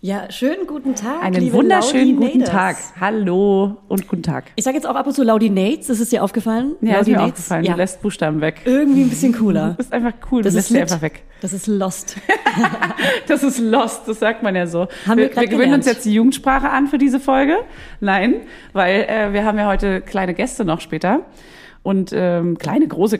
Ja, schönen guten Tag. Einen wunderschönen guten. Tag. Hallo und guten Tag. Ich sage jetzt auch ab und zu Laudinates, ist dir aufgefallen? Ja, ist mir Laudinates? aufgefallen. Ja. Du lässt Buchstaben weg. Irgendwie ein bisschen Du cooler. bist einfach cool. Das du lässt sie einfach weg. Das ist lost. Das ist lost, das sagt man ja so. Haben wir wir, wir gewöhnen gelernt. uns jetzt die Jugendsprache an für diese Folge. Nein, weil äh, wir haben ja heute kleine Gäste noch später. Und ähm, kleine, große,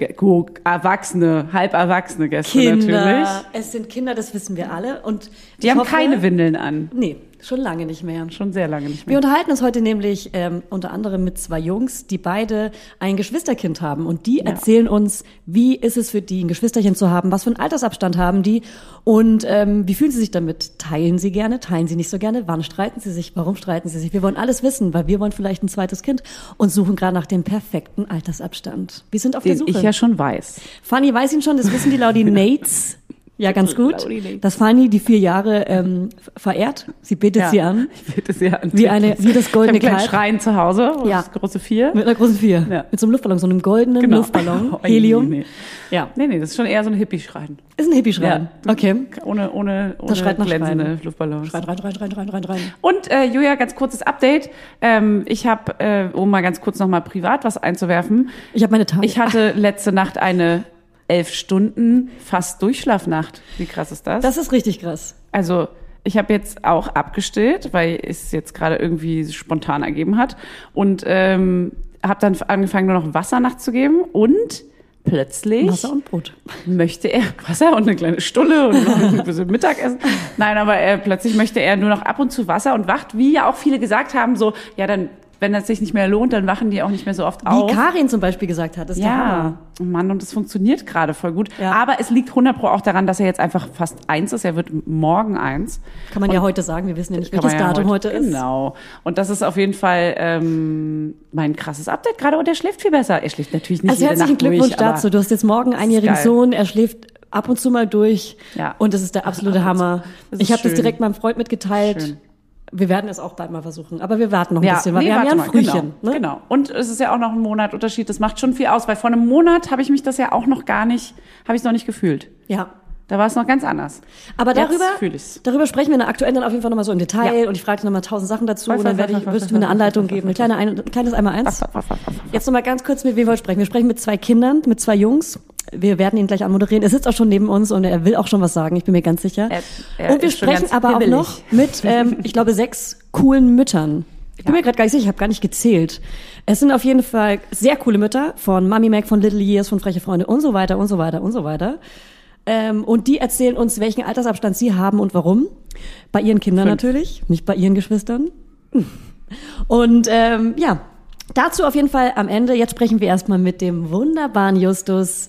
erwachsene, halb erwachsene Gäste natürlich. Kinder. Es sind Kinder, das wissen wir alle. Und Die haben hoffe- keine Windeln an. Nee, schon lange nicht mehr. Schon sehr lange nicht Wir mehr. unterhalten uns heute nämlich ähm, unter anderem mit zwei Jungs, die beide ein Geschwisterkind haben. Und die erzählen uns, wie ist es für die, ein Geschwisterchen zu haben, was für einen Altersabstand haben die und ähm, wie fühlen sie sich damit? Teilen sie gerne, teilen sie nicht so gerne? Wann streiten sie sich? Warum streiten sie sich? Wir wollen alles wissen, weil wir wollen vielleicht ein zweites Kind und suchen gerade nach dem perfekten Altersabstand. Wir sind auf der Den Suche. ich ja schon weiß. Fanny weiß ihn schon, das wissen die Laudinates. Ja, ganz gut. Dass Fanny die vier Jahre ähm, verehrt. Sie betet sie an. Ich bitte sie an. Wie eine- wie das goldene ich Kalb. kleinen Schrein zu Hause, Ja. das große Vier. Mit einer großen Vier. Ja. Mit so einem Luftballon, so einem goldenen Genau. Luftballon. Oh, Helium. Nee, nee. Ja. nee, nee, das ist schon eher so ein Hippie-Schrein. Ist ein Hippie-Schrein. Ja. Okay. Ohne, ohne, ohne schreit nach glänzende Schreien. Luftballons. Rein, rein, rein, rein, rein, rein, rein. Und äh, Julia, ganz kurzes Update. Ähm, ich habe, äh, um mal ganz kurz nochmal privat was einzuwerfen, Ich habe meine Tage. ich hatte letzte Nacht eine elf Stunden fast Durchschlafnacht. Wie krass ist das? das ist richtig krass. Also ich habe jetzt auch abgestillt, weil es jetzt gerade irgendwie spontan ergeben hat und ähm, habe dann angefangen, nur noch Wasser nachzugeben und plötzlich Wasser und Brot. möchte er Wasser und eine kleine Stulle und noch ein bisschen Mittagessen. Nein, aber er, plötzlich möchte er nur noch ab und zu Wasser und wacht, wie ja auch viele gesagt haben, so, ja, dann, wenn das sich nicht mehr lohnt, dann wachen die auch nicht mehr so oft Wie auf. Karin zum Beispiel gesagt hat. Das ist der Ja, oh Mann, und das funktioniert gerade voll gut. Ja. Aber es liegt 100 Pro auch daran, dass er jetzt einfach fast eins ist. Er wird morgen eins. Kann man ja heute sagen. Wir wissen ja nicht, welches ja Datum heute, ist. Genau. Und das ist auf jeden Fall ähm, mein krasses Update gerade. Und er schläft viel besser. Er schläft natürlich nicht Also jede herzlichen Nacht Glückwunsch durch, dazu. Du hast jetzt morgen einen einjährigen. Sohn. Er schläft ab und zu mal durch. Ja. Und das ist der absolute Hammer. Ich habe das direkt meinem Freund mitgeteilt. Schön. Wir werden es auch bald mal versuchen. Aber wir warten noch ein bisschen, weil nee, wir haben ja ein mal, Frühchen. Genau, ne? genau. Und es ist ja auch noch ein Monat Unterschied. Das macht schon viel aus, weil vor einem Monat habe ich mich das ja auch noch gar nicht, habe ich es noch nicht gefühlt. Ja. Da war es noch ganz anders. Aber darüber, darüber sprechen wir in der aktuellen dann auf jeden Fall nochmal so im Detail Ja. und ich frage dir nochmal tausend Sachen dazu Was, und dann werde ich, wirst du mir eine Anleitung geben. Ein was, kleiner ein, ein kleines einmal eins. Jetzt nochmal ganz kurz, mit wem wir sprechen. Wir sprechen mit zwei Kindern, mit zwei Jungs. Wir werden ihn gleich anmoderieren. Er sitzt auch schon neben uns und er will auch schon was sagen, ich bin mir ganz sicher. Er- er und wir sprechen aber auch noch mit, ähm, ich glaube, sechs coolen Müttern. Ich bin mir gerade gar nicht sicher, ich habe gar nicht gezählt. Es sind auf jeden Fall sehr coole Mütter von Mami Mac, von Little Years, von Freche Freunde und so weiter und so weiter und so weiter. Ähm, und die erzählen uns, welchen Altersabstand sie haben und warum. Bei ihren Kindern Fünf. natürlich, nicht bei ihren Geschwistern. Und ähm, ja, dazu auf jeden Fall am Ende. Jetzt sprechen wir erstmal mit dem wunderbaren Justus.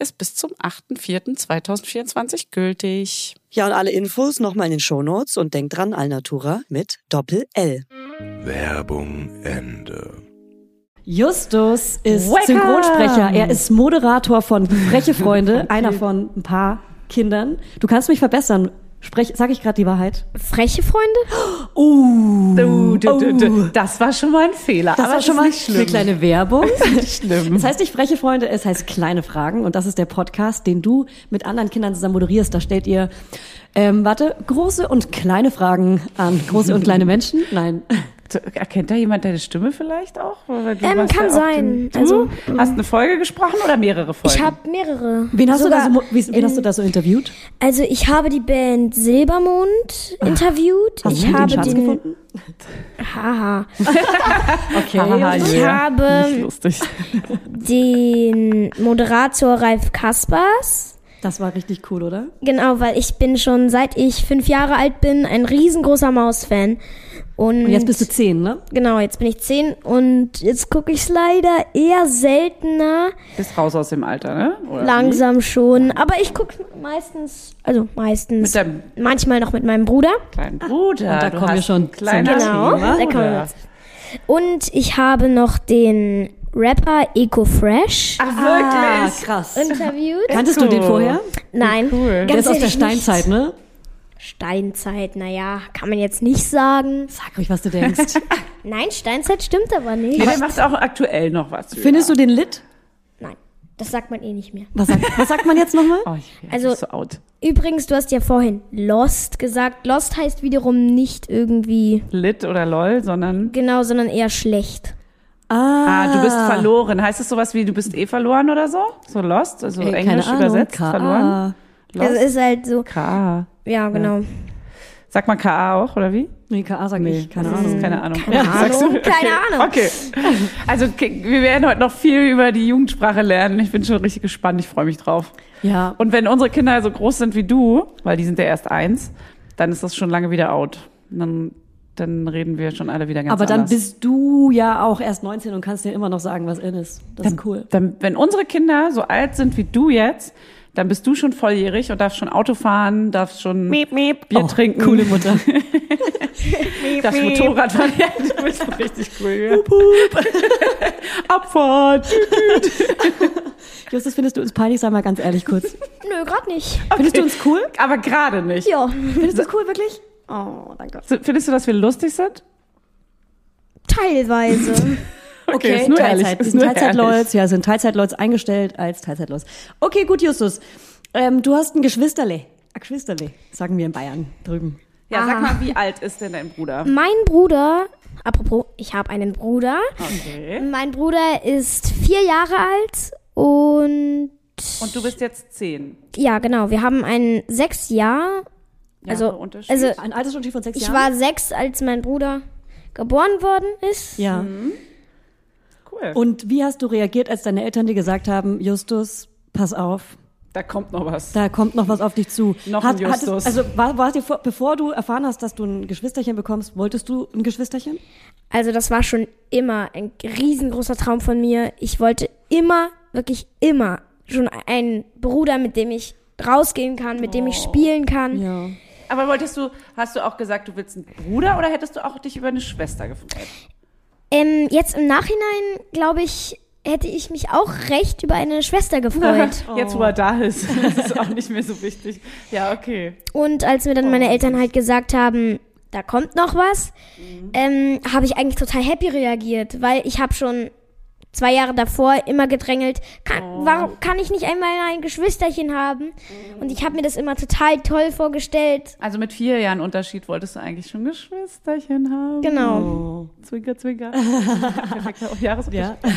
ist bis zum 8.4.2024 gültig. Ja, und alle Infos nochmal in den Shownotes und denkt dran, Alnatura mit Doppel-L. Werbung Ende. Justus ist Welcome. Synchronsprecher. Er ist Moderator von Freche Freunde, einer von ein paar Kindern. Du kannst mich verbessern. Sprech, sag ich gerade die Wahrheit? Freche Freunde? Uh, Du, du, du, du. Das war schon mal ein Fehler. Das aber war schon ist mal nicht eine schlimm. kleine Werbung. schlimm. Es heißt nicht freche Freunde, es heißt kleine Fragen und das ist der Podcast, den du mit anderen Kindern zusammen moderierst. Da stellt ihr, ähm, warte, große und kleine Fragen an große und kleine Menschen. Nein. Erkennt da jemand deine Stimme vielleicht auch? Ähm, kann ja sein. Du Also, hast eine Folge gesprochen oder mehrere Folgen? Ich habe mehrere. Wen hast, du da so, wen in- hast du da so interviewt? Also ich habe die Band Silbermond interviewt. Hast ich du den habe Schatz den. gefunden? Haha. Okay. Haha, Ich Julia. habe den Moderator Ralf Kaspers. Das war richtig cool, oder? Genau, weil ich bin schon seit ich fünf Jahre alt bin ein riesengroßer Maus-Fan. Und, Und jetzt bist du zehn, ne? Genau, jetzt bin ich zehn und jetzt gucke ich leider eher seltener. Bist raus aus dem Alter, ne? Oder Langsam schon. Aber ich gucke meistens, also meistens, Mit deinem manchmal noch mit meinem Bruder. wie? Kleinen Bruder. Und da Du kommen wir schon zum Genau, Thema. da kommen wir jetzt. Und ich habe noch den Rapper Eco Fresh Ach, Ah, wirklich? krass. interviewt. Kanntest du den vorher? Nein, cool. Der ist aus der ehrlich nicht. Steinzeit, ne? Steinzeit, naja, kann man jetzt nicht sagen. Sag ruhig, was du denkst. Nein, Steinzeit stimmt aber nicht. Nee, der macht auch aktuell noch was. Findest du den lit? Nein, das sagt man eh nicht mehr. Was sagt, was sagt man jetzt nochmal? Oh, ich bin Also- so out. Übrigens, du hast ja vorhin Lost gesagt. Lost heißt wiederum nicht irgendwie Lit oder lol, sondern. genau, sondern eher schlecht. Ah, du bist verloren. Heißt es sowas wie, du bist eh verloren oder so? So lost? Also Ey, Englisch übersetzt? Verloren? Lost? Also ist halt so, K.A. ja, genau. Sagt man K.A. auch, oder wie? Nee, KA sag ich, keine Das Ahnung. ist keine Ahnung. Keine Ja, Ahnung, sagst du? keine okay. Ahnung. Okay. Also okay, wir werden heute noch viel über die Jugendsprache lernen. Ich bin schon richtig gespannt. Ich freue mich drauf. Ja, Und wenn unsere Kinder so groß sind wie du, weil die sind ja erst eins, dann ist das schon lange wieder out. Dann, dann reden wir schon alle wieder ganz aber dann anders. bist du ja auch erst 19 und kannst dir immer noch sagen, was in ist. Das ist cool. Dann, wenn unsere Kinder so alt sind wie du jetzt, dann bist du schon volljährig und darfst schon Auto fahren, darfst schon Bier Oh, trinken, Coole Mutter. darfst Motorrad fahren. Ja, du bist richtig cool. Ja. Abfahrt. Justus, findest du uns peinlich? Sag mal ganz ehrlich kurz. Nö, gerade nicht. Findest du uns cool? Aber gerade nicht. Ja, Findest du uns cool, wirklich? Oh, danke. Findest du, dass wir lustig sind? teilweise. Okay, ist nur ehrlich, Teilzeit. ist Wir sind nur Teilzeitleute, ja, sind Teilzeitleute eingestellt als Teilzeitleute. Okay, gut, Justus. Ähm, du hast ein Geschwisterle. Ein Geschwisterle, sagen wir in Bayern drüben. Ja, sag Aha. mal, wie alt ist denn dein Bruder? mein Bruder, apropos, ich habe einen Bruder. Okay. Mein Bruder ist vier Jahre alt und Und du bist jetzt zehn. ja, genau, wir haben einen sechs Jahr. Also, Jahre Unterschied? also Ein Altersunterschied von sechs ich Jahren? war sechs, als mein Bruder geboren worden ist. ja. Cool. Und wie hast du reagiert, als deine Eltern dir gesagt haben, Justus, pass auf, da kommt noch was. da kommt noch was auf dich zu? Noch ein Justus. hattest- also war, war dir vor, bevor du erfahren hast, dass du ein Geschwisterchen bekommst, wolltest du ein Geschwisterchen? Also das war schon immer ein riesengroßer Traum von mir. Ich wollte immer, wirklich immer schon einen Bruder, mit dem ich rausgehen kann, mit dem ich spielen kann. Ja. Aber wolltest du, hast du auch gesagt, du willst einen Bruder oder hättest du auch dich über eine Schwester gefreut? Ähm, jetzt im Nachhinein, glaube ich, hätte ich mich auch recht über eine Schwester gefreut. Jetzt, wo er da ist, ist auch nicht mehr so wichtig. Ja, okay. Und als mir dann meine Eltern halt gesagt haben, da kommt noch was, ähm, habe ich eigentlich total happy reagiert, weil ich habe schon zwei Jahre davor immer gedrängelt, kann, warum kann ich nicht einmal ein Geschwisterchen haben? Und ich habe mir das immer total toll vorgestellt. Also mit vier Jahren Unterschied wolltest du eigentlich schon Geschwisterchen haben. Genau. Oh. Zwinker, zwinker. Perfekter Jahresunterschied. Ja.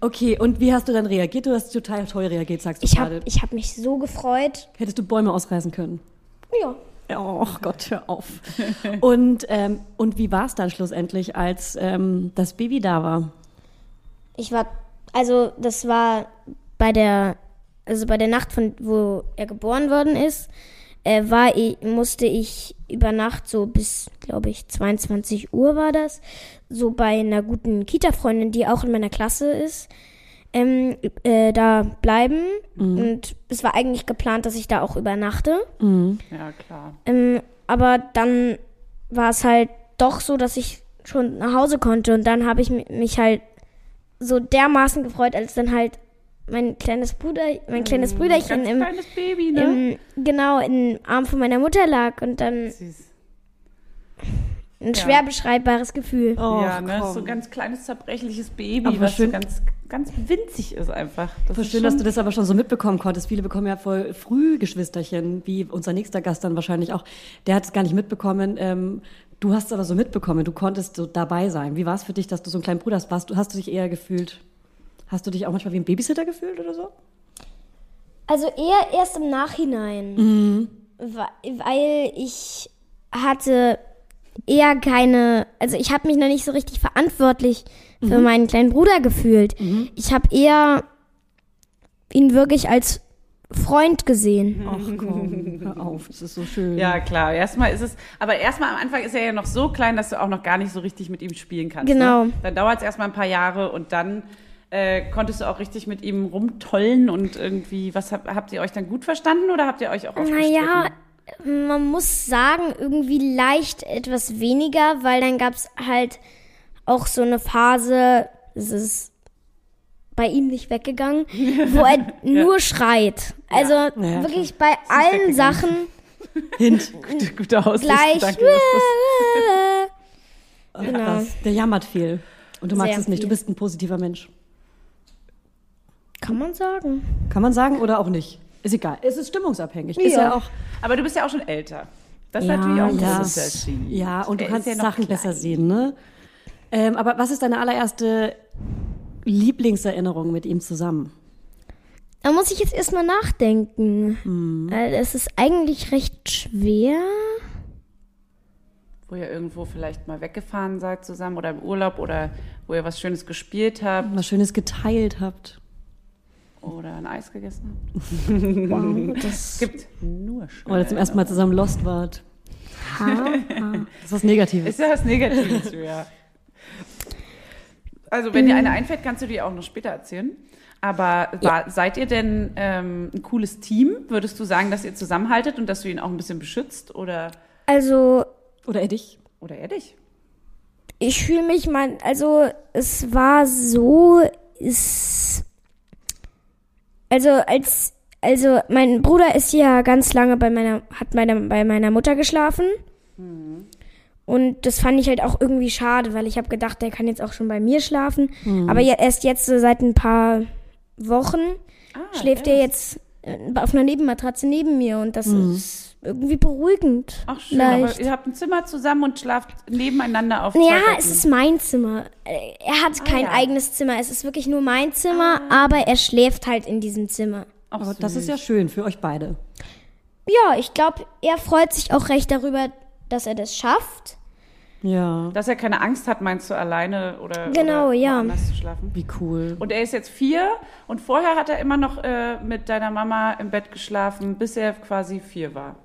Okay, und wie hast du dann reagiert? Du hast total toll reagiert, sagst du Ich gerade. habe ich hab mich so gefreut. Hättest du Bäume ausreißen können? Ja. Oh Gott, hör auf. und, ähm, und wie war es dann schlussendlich, als ähm, das Baby da war? Ich war, also das war bei der, also bei der Nacht, von wo er geboren worden ist, äh, war ich, musste ich über Nacht so bis, glaube ich, 22 Uhr war das, so bei einer guten Kita-Freundin, die auch in meiner Klasse ist, ähm, äh, da bleiben. Und es war eigentlich geplant, dass ich da auch übernachte. Ja, klar. Ähm, aber dann war es halt doch so, dass ich schon nach Hause konnte und dann habe ich mi- mich halt so dermaßen gefreut, als dann halt mein kleines Bruder, mein kleines Brüderchen Ganz im, kleines Baby, ne? im genau im Arm von meiner Mutter lag und dann Süß. Ein schwer beschreibbares Gefühl. Oh, ja, ne? So ein ganz kleines, zerbrechliches Baby, Aber was so schön- ganz, ganz winzig ist einfach. Das ist schön, dass du das aber schon so mitbekommen konntest. Viele bekommen ja voll früh Geschwisterchen, wie unser nächster Gast dann wahrscheinlich auch. Der hat es gar nicht mitbekommen. Ähm, du hast es aber so mitbekommen. Du konntest so dabei sein. Wie war es für dich, dass du so einen kleinen Bruder hast? Warst, du- hast du dich eher gefühlt? Hast du dich auch manchmal wie ein Babysitter gefühlt oder so? Also eher erst im Nachhinein, Wa- weil ich hatte eher keine, also ich habe mich noch nicht so richtig verantwortlich für meinen kleinen Bruder gefühlt. Ich habe eher ihn wirklich als Freund gesehen. Ach komm, hör auf, das ist so schön. Ja, klar. Erstmal ist es, aber erstmal am Anfang ist er ja noch so klein, dass du auch noch gar nicht so richtig mit ihm spielen kannst. Genau. Ne? Dann dauert es erstmal ein paar Jahre und dann äh, konntest du auch richtig mit ihm rumtollen und irgendwie, was habt, habt ihr euch dann gut verstanden oder habt ihr euch auch oft Naja, gestritten? Man muss sagen, irgendwie leicht etwas weniger, weil dann gab es halt auch so eine Phase, es ist bei ihm nicht weggegangen, wo er nur schreit. Also Ja, wirklich bei allen Sachen Hint. Guter Ausricht, gleich. danke. das- Genau. Der jammert viel. Und du magst Sehr es nicht. Du viel. bist ein positiver Mensch. Kann man sagen. Kann man sagen oder auch nicht? Ist egal. Es ist stimmungsabhängig. Ist Ja. ja auch. Aber du bist ja auch schon älter. Das ist ja, natürlich auch ein ja. großer Unterschied. Ja, und du kannst ja noch Sachen klein. besser sehen, ne? Ähm, aber was ist deine allererste Lieblingserinnerung mit ihm zusammen? Da muss ich jetzt erstmal nachdenken. Äh, Es ist eigentlich recht schwer. Wo ihr irgendwo vielleicht mal weggefahren seid zusammen oder im Urlaub oder wo ihr was Schönes gespielt habt Was Schönes geteilt habt? Oder ein Eis gegessen habt. Wow, das Es gibt nur schöne Oder zum ersten Mal zusammen lost wart? Das ist was Negatives. Ist ja was Negatives, ja. Also, wenn dir eine einfällt, kannst du die auch noch später erzählen. Aber war, seid ihr denn ähm, ein cooles Team? Würdest du sagen, dass ihr zusammenhaltet und dass du ihn auch ein bisschen beschützt oder, Also Oder er dich? oder er dich? ich fühle mich mal, also es war so, es, also als, also mein Bruder ist ja ganz lange bei meiner, hat meine, bei meiner Mutter geschlafen. Und das fand ich halt auch irgendwie schade, weil ich habe gedacht, der kann jetzt auch schon bei mir schlafen. Aber ja, erst jetzt so seit ein paar Wochen schläft er jetzt äh, auf einer Nebenmatratze neben mir. Und das ist irgendwie beruhigend. Ach schön, Leicht. aber ihr habt ein Zimmer zusammen und schlaft nebeneinander auf Ja, Betten. es ist mein Zimmer. Er hat kein ja. eigenes Zimmer. Es ist wirklich nur mein Zimmer, aber er schläft halt in diesem Zimmer. Ach, Aber das süß. ist ja schön für euch beide. Ja, ich glaube, er freut sich auch recht darüber, dass er das schafft. Ja. Dass er keine Angst hat, meinst du, alleine oder, Genau, oder ja. woanders zu schlafen? Wie cool. Und er ist jetzt vier und vorher hat er immer noch äh, mit deiner Mama im Bett geschlafen, bis er quasi vier war.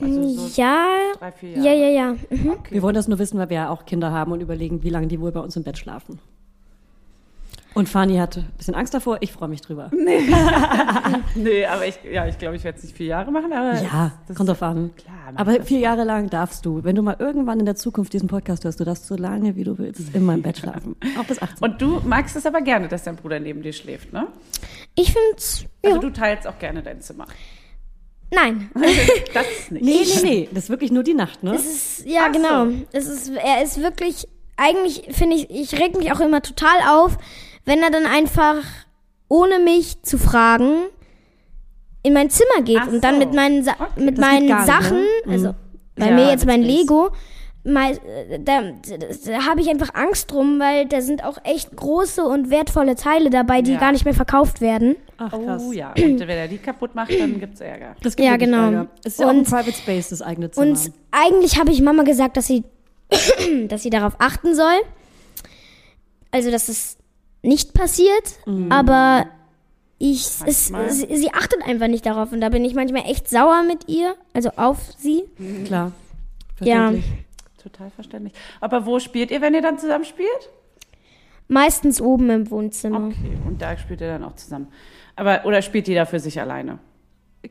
Also so ja, drei, vier Jahre. ja, ja, ja. Mhm. Wir wollen das nur wissen, weil wir ja auch Kinder haben und überlegen, wie lange die wohl bei uns im Bett schlafen. Und Fanny hat ein bisschen Angst davor. Ich freue mich drüber. Nee, aber ich, ja, ich glaube, ich werde es nicht vier Jahre machen, aber Ja, das, kommt drauf an. Klar, Aber vier Jahre lang darfst du, wenn du mal irgendwann in der Zukunft diesen Podcast hörst, du darfst so lange, wie du willst, in meinem Bett schlafen. Auch bis 18. Und du magst es aber gerne, dass dein Bruder neben dir schläft, ne? Ich find's. Also Ja. du teilst auch gerne dein Zimmer. Nein. Das ist nicht. nee, nee, nee. Das ist wirklich nur die Nacht, ne? Es ist, ja, Ach so. genau. Es ist, er ist wirklich, eigentlich finde ich, ich reg mich auch immer total auf, wenn er dann einfach, ohne mich zu fragen, in mein Zimmer geht Ach und dann so. mit meinen, Sa Okay. mit Das meinen gar nicht, Sachen, ne? also bei Ja, mir jetzt das mein. Lego, mal, äh, da, da habe ich einfach Angst drum, weil da sind auch echt große und wertvolle Teile dabei, die Ja. gar nicht mehr verkauft werden. Ach, krass. Oh ja, und wenn er die kaputt macht, dann gibt's Ärger. Das gibt Ja, genau. Ärger. Ist ja auch ein Und- Private Space, das eigene Zimmer. Und eigentlich habe ich Mama gesagt, dass sie, dass sie darauf achten soll. Also, dass es nicht passiert, aber ich, es, sie, sie achtet einfach nicht darauf und da bin ich manchmal echt sauer mit ihr, also auf sie. Klar. Ja. Total verständlich. Aber wo spielt ihr, wenn ihr dann zusammen spielt? Meistens oben im Wohnzimmer. Okay, und da spielt ihr dann auch zusammen. Aber, oder spielt jeder für sich alleine?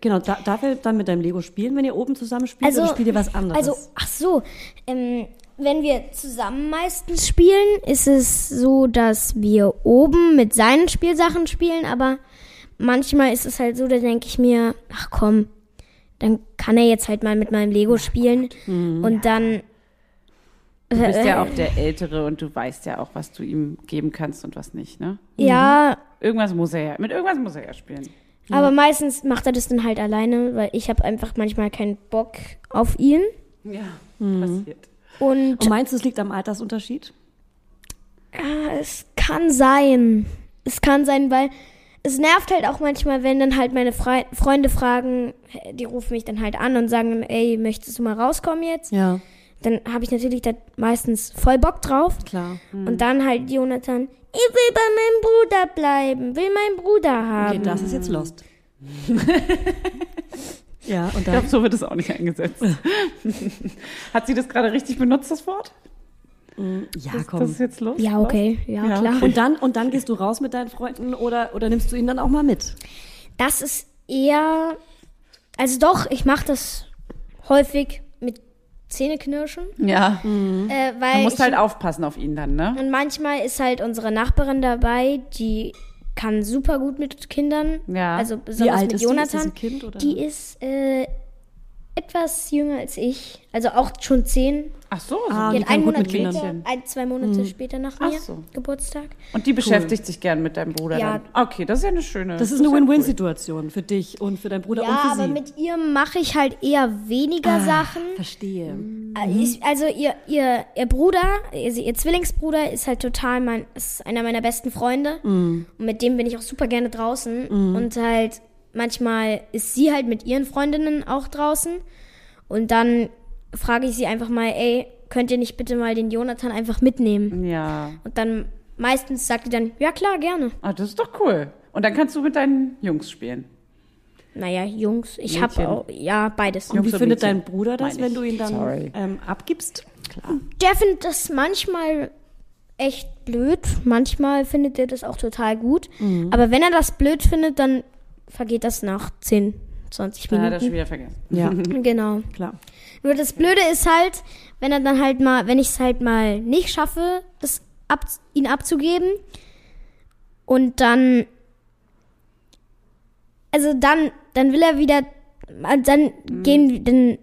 Genau, da, darf er dann mit deinem Lego spielen, wenn ihr oben zusammen spielt, oder spielt ihr was anderes? Also, ach so, ähm, wenn wir zusammen meistens spielen, ist es so, dass wir oben mit seinen Spielsachen spielen, aber manchmal ist es halt so, da denke ich mir, ach komm, dann kann er jetzt halt mal mit meinem Lego spielen und dann Du bist Äh, ja auch der Ältere und du weißt ja auch, was du ihm geben kannst und was nicht, ne? ja, Irgendwas muss er ja, mit irgendwas muss er ja spielen. aber meistens macht er das dann halt alleine, weil ich habe einfach manchmal keinen Bock auf ihn Ja, Mhm. passiert. und Und meinst du, es liegt am Altersunterschied? Ja, es kann sein. Es kann sein, weil es nervt halt auch manchmal, wenn dann halt meine Fre Freunde fragen, die rufen mich dann halt an und sagen, ey, möchtest du mal rauskommen jetzt? Ja, Dann habe ich natürlich da meistens voll Bock drauf. klar. Und dann halt Jonathan, ich will bei meinem Bruder bleiben, will meinen Bruder haben. Okay, das ist jetzt Lost. ja, und Ich dann. glaube, so wird es auch nicht eingesetzt. Hat sie das gerade richtig benutzt, das Wort? Ja, Das, komm. das ist jetzt los? Ja, okay, ja, Ja, klar. Und dann, und dann gehst du raus mit deinen Freunden oder, oder nimmst du ihn dann auch mal mit? Das ist eher, also doch, ich mache das häufig Zähneknirschen, Ja. äh, Du weil musst ich, halt aufpassen auf ihn dann, ne? Und manchmal ist halt unsere Nachbarin dabei, die kann super gut mit Kindern. Ja. Also Wie besonders alt mit ist die? Ist Jonathan. oder? Die ist äh, etwas jünger als ich. Also auch schon zehn. Ach so, so. Ah, Die die einen Monat mit später, Mädchen. ein, zwei Monate später nach Ach mir so. Geburtstag. Und die beschäftigt sich gern mit deinem Bruder Ja. dann. Okay, das ist ja eine schöne. Das ist eine ja Win-Win-Situation für dich und für deinen Bruder Ja, und für aber sie. mit ihr mache ich halt eher weniger Ah, Sachen. Verstehe. Äh, Ich, also ihr, ihr, ihr Bruder, also ihr Zwillingsbruder ist halt total mein, ist einer meiner besten Freunde. Und mit dem bin ich auch super gerne draußen. Und halt manchmal ist sie halt mit ihren Freundinnen auch draußen. Und dann frage ich sie einfach mal, ey, könnt ihr nicht bitte mal den Jonathan einfach mitnehmen? Ja. Und dann meistens sagt die dann, ja klar, gerne. Ah, das ist doch cool. Und dann kannst du mit deinen Jungs spielen. Naja, Jungs, ich habe auch, ja, beides. Und wie findet Mädchen, dein Bruder das, meine wenn du ihn dann ähm, abgibst? Klar. Der findet das manchmal echt blöd. Manchmal findet er das auch total gut. Aber wenn er das blöd findet, dann vergeht das nach 10, 20 Da hat er schon Minuten. wieder vergessen. Ja, Genau. klar. Nur das Blöde ist halt, wenn er dann halt mal, wenn ich es halt mal nicht schaffe, das ab, ihn abzugeben und dann, also dann, dann will er wieder, dann gehen, dann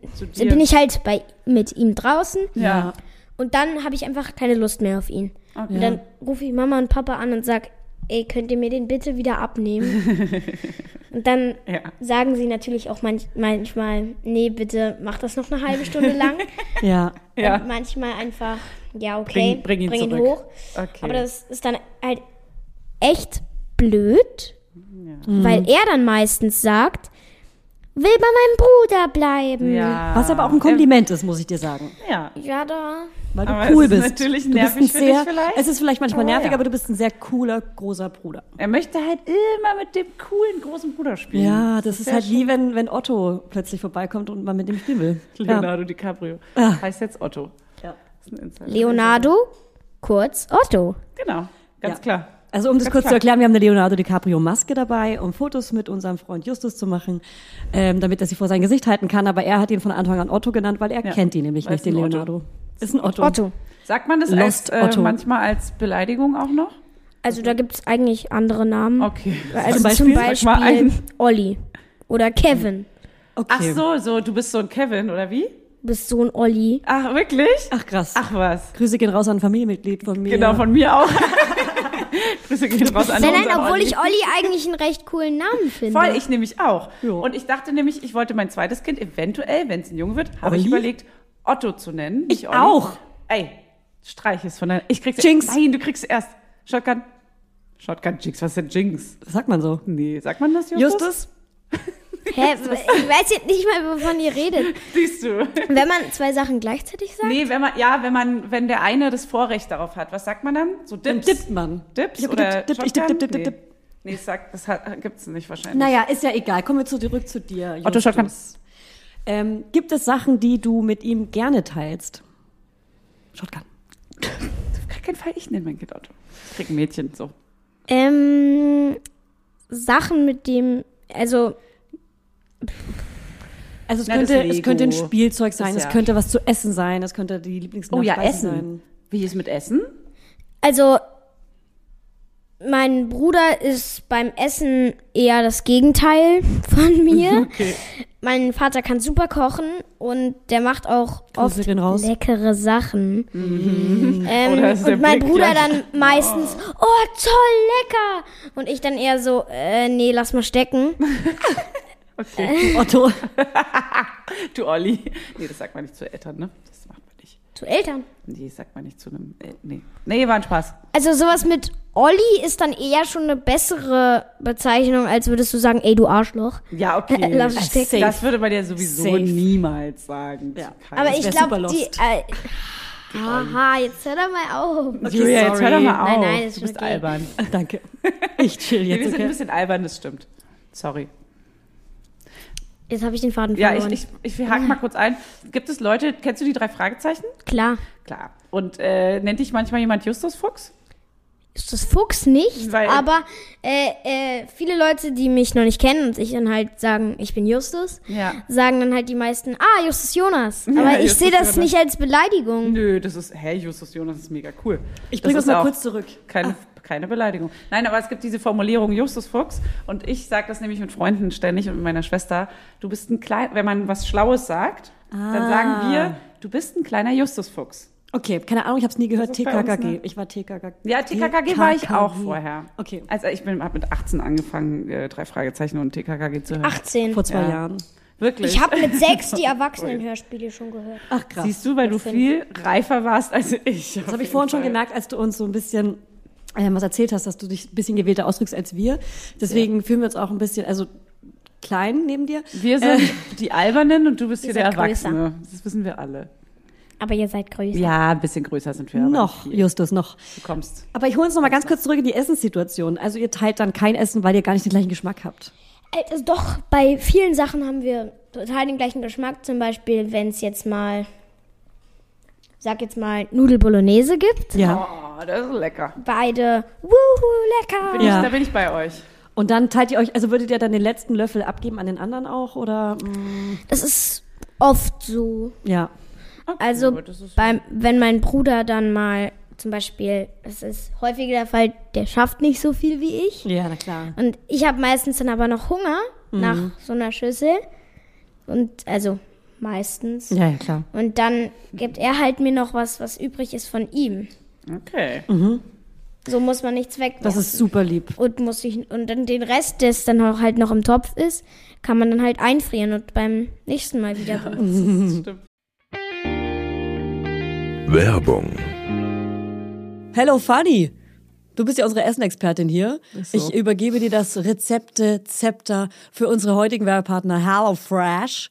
bin ich halt bei mit ihm draußen Ja. und dann habe ich einfach keine Lust mehr auf ihn. Okay. Und dann rufe ich Mama und Papa an und sag, ey, könnt ihr mir den bitte wieder abnehmen? und dann Ja. sagen sie natürlich auch manch, manchmal, nee, bitte mach das noch eine halbe Stunde lang. Ja. Ja. Und manchmal einfach, ja, okay, Bring- bring ihn zurück. hoch. Okay. Aber das ist dann halt echt blöd, weil er dann meistens sagt, will bei meinem Bruder bleiben. ja. Was aber auch ein Kompliment ist, muss ich dir sagen. Ja. Ja, da. Weil du Aber cool es ist bist. natürlich du bist nervig ein für dich sehr, vielleicht. Es ist vielleicht manchmal Aber nervig, ja. aber du bist ein sehr cooler, großer Bruder. Er möchte halt immer mit dem coolen großen Bruder spielen. Ja, das ist ja halt schon- wie wenn, wenn Otto plötzlich vorbeikommt und man mit dem spielen will. Ja. Leonardo DiCaprio. Ah. Heißt jetzt Otto. Ja. Das ist ein Insider. Leonardo, kurz Otto. Genau, ganz Ja. klar. Also um das Ganz kurz klar. zu erklären, wir haben eine Leonardo DiCaprio Maske dabei, um Fotos mit unserem Freund Justus zu machen, ähm, damit er sie vor sein Gesicht halten kann. Aber er hat ihn von Anfang an Otto genannt, weil er Ja. kennt ihn nämlich Weil nicht, den ein Otto. Leonardo. Ist ein Otto. Otto. Sagt man das Lost als, äh, Otto. manchmal als Beleidigung auch noch? Also da gibt es eigentlich andere Namen. Okay. Also Zum zum Beispiel? Beispiel, Sag mal einen. Olli oder Kevin. Okay. Ach so, so, du bist so ein Kevin, oder wie? Du bist so ein Olli. Ach, wirklich? Ach krass. Ach was. Grüße gehen raus an ein Familienmitglied von mir. Genau, von mir auch. Grüße gehen raus an Nein, nein, obwohl Olli. ich Olli eigentlich einen recht coolen Namen finde. Voll, ich nämlich auch. Ja. Und ich dachte nämlich, ich wollte mein zweites Kind eventuell, wenn es ein Junge wird, habe ich überlegt, Otto zu nennen. Ich Olli. auch. Ey, streich es von der. Ich krieg's Jinx. Nein, du kriegst erst. Shotgun. Shotgun Jinx. Was ist denn Jinx? Sagt man so. Nee, sagt man das, Justus? Justus? Hä? Ich weiß jetzt nicht mal, wovon ihr redet. Siehst du. Wenn man zwei Sachen gleichzeitig sagt? Nee, wenn man, ja, wenn man, wenn der eine das Vorrecht darauf hat, was sagt man dann? So Dann Dips? dippt man. Dips Ich hab oder gedippt, dippt, ich dipp, Shotgun? dipp, dipp, dipp, nee. dipp. Nee, ich sag, das hat, gibt's nicht wahrscheinlich. Naja, ist ja egal. Kommen wir zurück zu dir, Justus. Otto Shotgun. Ähm, gibt es Sachen, die du mit ihm gerne teilst? Shotgun. Auf gar keinen Fall ich nenne mein Kind Otto. Ich krieg ein Mädchen, so. Ähm, Sachen mit dem, also Also es Na, könnte, es könnte ein. Spielzeug sein, Das es ja. könnte was zu essen sein, es könnte die Oh Lieblingsnachspeise ja, Essen. sein. Wie ist mit Essen? Also, mein Bruder ist beim Essen eher das Gegenteil von mir. Mein Vater kann super kochen und der macht auch Grüße oft leckere Sachen. Ähm, Oh, und mein Blick Bruder gleich. dann meistens, oh toll, lecker. Und ich dann eher so, äh, nee, lass mal stecken. Otto. Du Olli. Nee, das sagt man nicht zu Eltern, ne? Das macht man nicht. Zu Eltern. Nee, das sagt man nicht zu einem. Äh, nee. Nee, war ein Spaß. Also sowas mit Olli ist dann eher schon eine bessere Bezeichnung, als würdest du sagen, ey, du Arschloch. Ja, okay. Stecken. safe. Das würde man ja sowieso Safe. niemals sagen. Ja. Aber Das ich glaube, die. Äh, aha, jetzt hör doch mal auf. Julia, jetzt hör doch mal auf. Nein, nein, das ist du bist okay. albern. Danke. Ich chill Nee, wir jetzt, sind ein okay? bisschen albern, das stimmt. Sorry. Jetzt habe ich den Faden Ja, verloren. ich, ich, ich hake mal kurz ein. Gibt es Leute, kennst du die drei Fragezeichen? Klar. Klar. Und äh, nennt dich manchmal jemand Justus Fuchs? Ist das Fuchs nicht, Weil- aber äh, äh, viele Leute, die mich noch nicht kennen und sich dann halt sagen, ich bin Justus, Ja. sagen dann halt die meisten, ah, Justus Jonas. Aber ich Justus sehe das Jonas. nicht als Beleidigung. Nö, das ist, hä, Justus Jonas ist mega cool. Ich bringe das ist mal kurz zurück. Keine, keine Beleidigung. Nein, aber es gibt diese Formulierung Justus Fuchs und ich sage das nämlich mit Freunden ständig und mit meiner Schwester. Du bist ein klein, wenn man was Schlaues sagt, dann sagen wir, du bist ein kleiner Justus Fuchs. Okay, keine Ahnung, ich habe es nie gehört. Das TKKG. ne? Ich war TKKG. Ja, TKKG war ich auch vorher. Okay. Also ich bin hab mit 18 angefangen, äh, drei Fragezeichen und TKKG zu hören. 18. Vor zwei Ja. Jahren. Wirklich. Ich habe mit sechs die Erwachsenenhörspiele schon gehört. Ach krass. Siehst du, weil du viel reifer warst als ich. Das habe ich vorhin schon gemerkt, als du uns so ein bisschen ähm, was erzählt hast, dass du dich ein bisschen gewählter ausdrückst als wir. Deswegen fühlen wir uns auch ein bisschen, also klein neben dir. Wir sind die Albernen und du bist hier der seid größer. Erwachsene. Das wissen wir alle. Aber ihr seid größer. Ja, ein bisschen größer sind wir. Noch. Justus, noch. Du kommst. Aber ich hole uns noch mal ganz kurz zurück in die Essenssituation. Also ihr teilt dann kein Essen, weil ihr gar nicht den gleichen Geschmack habt. Also doch, bei vielen Sachen haben wir total den gleichen Geschmack. Zum Beispiel, wenn es jetzt mal, sag jetzt mal, Nudel Bolognese gibt. Ja. Oh, das ist lecker. Beide, wuhu, lecker. Bin Ja. ich, da bin ich bei euch. Und dann teilt ihr euch, also würdet ihr dann den letzten Löffel abgeben an den anderen auch oder? mm, Das ist oft so. Ja. Okay, Also, beim, wenn mein Bruder dann mal, zum Beispiel, das ist häufiger der Fall, der schafft nicht so viel wie ich. Ja, na klar. Und ich habe meistens dann aber noch Hunger nach so einer Schüssel. Und also meistens. Ja, ja, klar. Und dann gibt er halt mir noch was, was übrig ist von ihm. Okay. So muss man nichts wegwerfen. Das ist super lieb. und muss ich und dann den Rest, der dann auch halt noch im Topf ist, kann man dann halt einfrieren und beim nächsten Mal wieder benutzen. Stimmt. Werbung. Hello Fanny. Du bist ja unsere Essenexpertin hier. so. Ich übergebe dir das Rezepte-Zepter für unsere heutigen Werbepartner HelloFresh.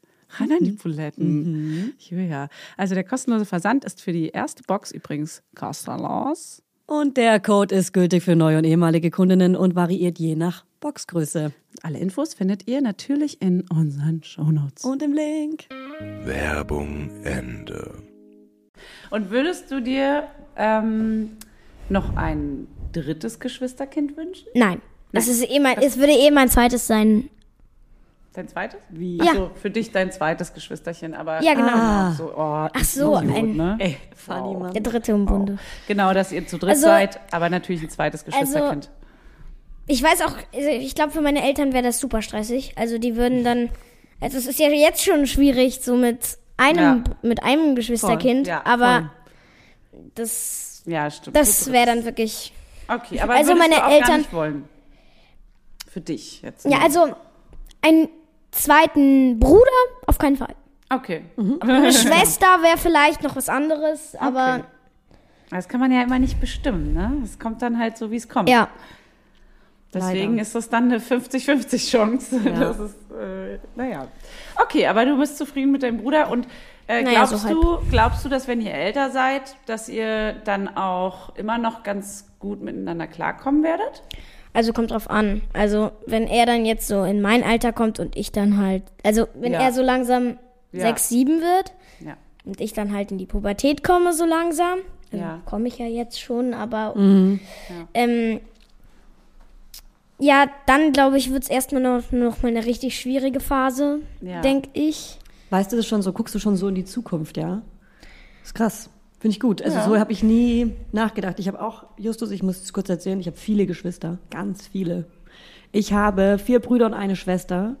Ran an die Buletten. Ja. Also der kostenlose Versand ist für die erste Box übrigens kostenlos. Und der Code ist gültig für neue und ehemalige Kundinnen und variiert je nach Boxgröße. Alle Infos findet ihr natürlich in unseren Shownotes. Und im Link. Werbung Ende. Und würdest du dir ähm, noch ein drittes Geschwisterkind wünschen? Nein. Es, ist eh mein, es würde eh mein zweites sein. Dein zweites? Wie? Ja. Also für dich dein zweites Geschwisterchen, aber Ja, genau. Ah. so, oh, Ach so, Idiot, ein- ne? Ey, Fanny, Mann. Der dritte im Bunde. Genau, dass ihr zu dritt Also- seid, aber natürlich ein zweites Geschwisterkind. Ich weiß auch, also ich glaube, für meine Eltern wäre das super stressig. Also die würden dann, also es ist ja jetzt schon schwierig, so mit einem, Ja. mit einem Geschwisterkind, Voll, ja, aber das, ja, stimmt. das wäre dann wirklich, Okay, aber Also meine du auch Eltern- gar nicht wollen. Für dich jetzt. ja, nur. also einen zweiten Bruder auf keinen Fall. Okay. Eine Schwester wäre vielleicht noch was anderes, aber Okay. Das kann man ja immer nicht bestimmen, ne? Es kommt dann halt so, wie es kommt. ja. Deswegen Leider. ist das dann eine 50-50 Chance. Das ist, äh, naja. Okay, aber du bist zufrieden mit deinem Bruder und äh, Naja, glaubst so du, glaubst du, dass wenn ihr älter seid, dass ihr dann auch immer noch ganz gut miteinander klarkommen werdet? Also kommt drauf an. Also wenn er dann jetzt so in mein Alter kommt und ich dann halt, also wenn Ja. er so langsam Ja. sechs, sieben wird Ja. und ich dann halt in die Pubertät komme so langsam, dann Ja. komme ich ja jetzt schon, aber Mhm. ähm, ja, dann glaube ich, wird es erstmal noch, noch mal eine richtig schwierige Phase, Ja. denke ich. Weißt du das schon so? Guckst du schon so in die Zukunft, ja? ist krass. Finde ich gut. Also so habe ich nie nachgedacht. Ich habe auch, Justus, ich muss es kurz erzählen, ich habe viele Geschwister, ganz viele. Ich habe vier Brüder und eine Schwester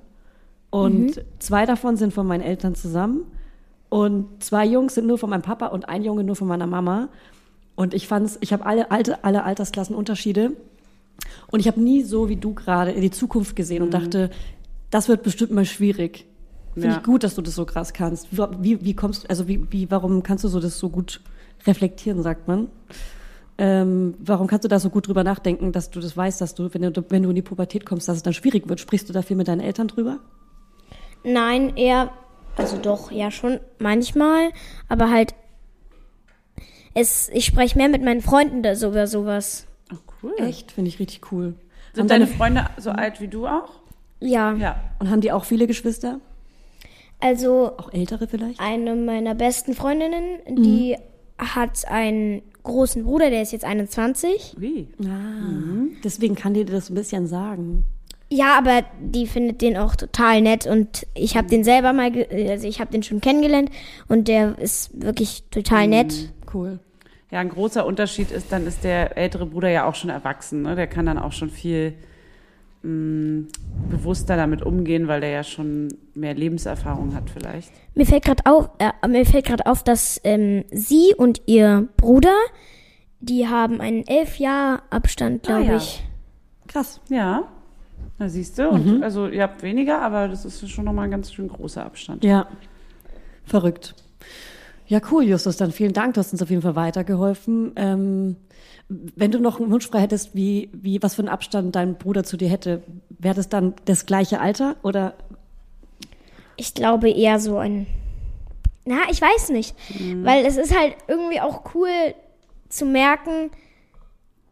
und zwei davon sind von meinen Eltern zusammen und zwei Jungs sind nur von meinem Papa und ein Junge nur von meiner Mama. Und ich fand's, ich habe alle, alte, alle Altersklassen Unterschiede und ich habe nie so wie du gerade in die Zukunft gesehen und dachte, das wird bestimmt mal schwierig. Finde Ja. ich gut, dass du das so krass kannst. Wie, wie kommst also wie, wie, warum kannst du so das so gut reflektieren, sagt man? Ähm, warum kannst du da so gut drüber nachdenken, dass du das weißt, dass du, wenn du, wenn du in die Pubertät kommst, dass es dann schwierig wird? Sprichst du da viel mit deinen Eltern drüber? Nein, eher, also doch, ja schon manchmal, aber halt, es, ich spreche mehr mit meinen Freunden da so über sowas. Oh, cool. Echt? Finde ich richtig cool. Haben Sind deine Freunde so alt wie du auch? Ja, Ja. und haben die auch viele Geschwister? Also Auch ältere vielleicht? eine meiner besten Freundinnen, die hat einen großen Bruder, der ist jetzt 21. Wie? Ah, deswegen kann die dir das ein bisschen sagen. Ja, aber die findet den auch total nett und ich habe den selber mal, also ich habe den schon kennengelernt und der ist wirklich total nett. Cool. Ja, ein großer Unterschied ist, dann ist der ältere Bruder ja auch schon erwachsen. Ne? Der kann dann auch schon viel mh, bewusster damit umgehen, weil der ja schon mehr Lebenserfahrung hat vielleicht. Mir fällt gerade auf, äh, mir fällt gerade auf, dass ähm, sie und ihr Bruder, die haben einen elf Jahr Abstand, glaube Ah, ja. ich. Krass. Ja, Na, siehst du, und also ihr habt weniger, aber das ist schon nochmal ein ganz schön großer Abstand. Ja, verrückt. Ja, cool, Justus. Dann vielen Dank. Du hast uns auf jeden Fall weitergeholfen. Ähm, wenn du noch einen Wunsch frei hättest, wie, wie, was für einen Abstand dein Bruder zu dir hätte, wäre das dann das gleiche Alter oder? Ich glaube eher so ein. Na, ich weiß nicht. Weil es ist halt irgendwie auch cool zu merken,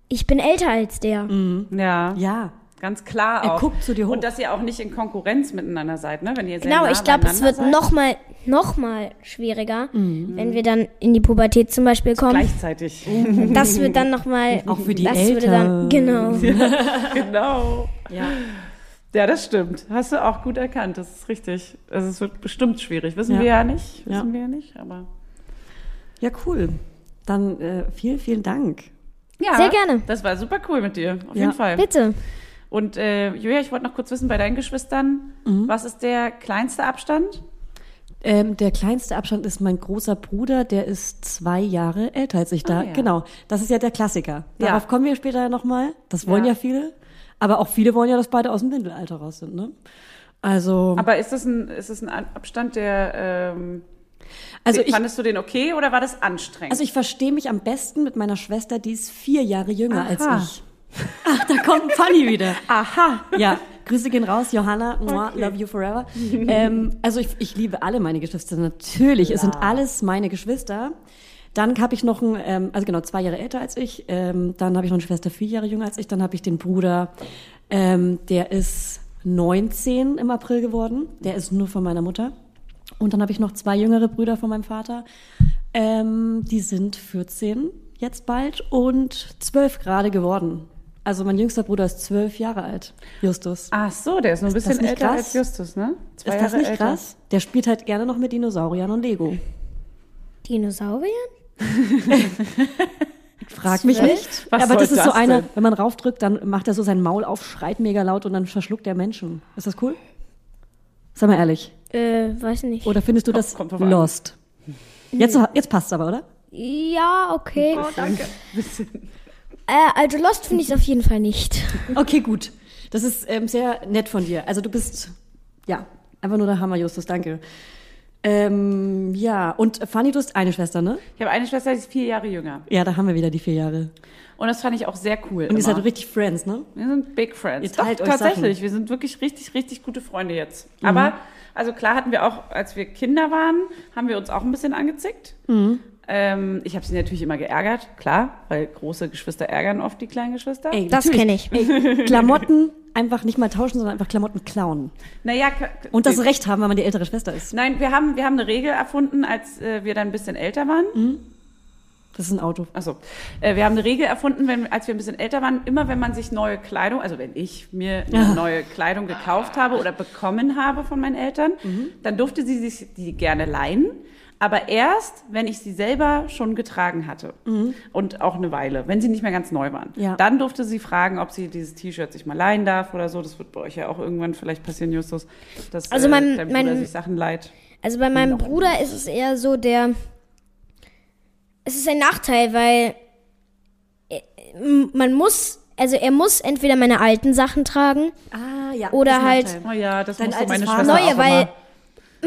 ich bin älter als der. Ja, Ja. ganz klar Er auch. guckt zu dir hoch. Und dass ihr auch nicht in Konkurrenz miteinander seid, ne? Wenn ihr sehr Genau, nah ich glaube, es wird beieinander seid. noch mal, noch mal schwieriger, wenn wir dann in die Pubertät zum Beispiel kommen. Gleichzeitig. Das wird dann noch mal. Auch für die das würde dann, Genau. genau. Ja. Ja, das stimmt. Hast du auch gut erkannt. Das ist richtig. Also es wird bestimmt schwierig. Wissen Ja. wir ja nicht. Ja. Wissen wir ja nicht, aber. Ja, cool. Dann äh, vielen, vielen Dank. Ja, Sehr gerne. Das war super cool mit dir. Auf Ja. jeden Fall. Bitte. Und äh, Julia, ich wollte noch kurz wissen, bei deinen Geschwistern, Mhm. was ist der kleinste Abstand? Ähm, der kleinste Abstand ist mein großer Bruder, der ist zwei Jahre älter als ich da. Ah, ja. Genau, das ist ja der Klassiker. Ja. Darauf kommen wir später nochmal. Das wollen ja. Ja. viele. Aber auch viele wollen ja, dass beide aus dem Windelalter raus sind. Ne? Also, Aber ist das ein, ist das ein Abstand, der. Ähm, also, ich, fandest du den okay oder war das anstrengend? also ich verstehe mich am besten mit meiner Schwester, die ist vier Jahre jünger als Aha. ich. Ach, da kommt Fanny wieder. Aha. Ja, Grüße gehen raus, Johanna, moi, love you forever. ähm, also ich, ich liebe alle meine Geschwister, natürlich. Es sind alles meine Geschwister. Dann habe ich noch einen, ähm, also genau, zwei Jahre älter als ich. Ähm, dann habe ich noch eine Schwester, vier Jahre jünger als ich. Dann habe ich den Bruder, ähm, der ist 19 im April geworden. Der ist nur von meiner Mutter. Und dann habe ich noch zwei jüngere Brüder von meinem Vater. Ähm, die sind 14 jetzt bald und 12 gerade geworden. Also mein jüngster Bruder ist 12 Jahre alt, Justus. Ach so, der ist nur ein bisschen älter krass? als Justus, ne? Zwei ist das Jahre nicht älter. krass? Der spielt halt gerne noch mit Dinosauriern und Lego. Dinosaurier? Frag mich Zwölf? nicht. Was Aber das ist so das einer, denn? wenn man raufdrückt, dann macht er so sein Maul auf, schreit mega laut und dann verschluckt er Menschen. Ist das cool? Sei mal ehrlich. Äh, weiß nicht. Oder findest du das kommt an. lost? Jetzt, jetzt passt's aber, oder? Ja, okay. Oh, danke. Äh, also Lost finde ich es auf jeden Fall nicht. Okay, gut. Das ist ähm, sehr nett von dir. Also du bist, ja, einfach nur der Hammer, Justus, danke. Ähm, ja, und Fanny, du hast eine Schwester, ne? Ich habe eine Schwester, die ist vier Jahre jünger. Ja, da haben wir wieder die vier Jahre. Und das fand ich auch sehr cool. Und ihr seid richtig Friends, ne? Wir sind Big Friends. Ihr teilt Doch, euch tatsächlich. Sachen. Wir sind wirklich richtig, richtig gute Freunde jetzt. Mhm. Aber, also klar hatten wir auch, als wir Kinder waren, haben wir uns auch ein bisschen angezickt. Mhm. Ähm, ich habe sie natürlich immer geärgert, klar, weil große Geschwister ärgern oft die kleinen Geschwister. Ey, Das kenne ich. Ey, Klamotten einfach nicht mal tauschen, sondern einfach Klamotten klauen. Naja, Und das Recht haben, weil man die ältere Schwester ist. Nein, wir haben, wir haben eine Regel erfunden, als äh, wir dann ein bisschen älter waren. Mhm. Das ist ein Auto. Achso. Äh, wir haben eine Regel erfunden, wenn, als wir ein bisschen älter waren, immer wenn man sich neue Kleidung, also wenn ich mir eine Ja. neue Kleidung gekauft habe oder bekommen habe von meinen Eltern, Mhm. dann durfte sie sich die gerne leihen. Aber erst, wenn ich sie selber schon getragen hatte. Und auch eine Weile, wenn sie nicht mehr ganz neu waren. Mhm. Ja. Dann durfte sie fragen, ob sie dieses T-Shirt sich mal leihen darf oder so. Das wird bei euch ja auch irgendwann vielleicht passieren, Justus. Dass Also äh, mein- dein Bruder mein- sich Sachen leiht. Also bei meinem Bruder ist es eher so der. Es ist ein Nachteil, weil äh, man muss, also er muss entweder meine alten Sachen tragen, Ah, ja. Oder halt-. Oh ja, das Dein musste meine. Schwester neue, auch weil immer.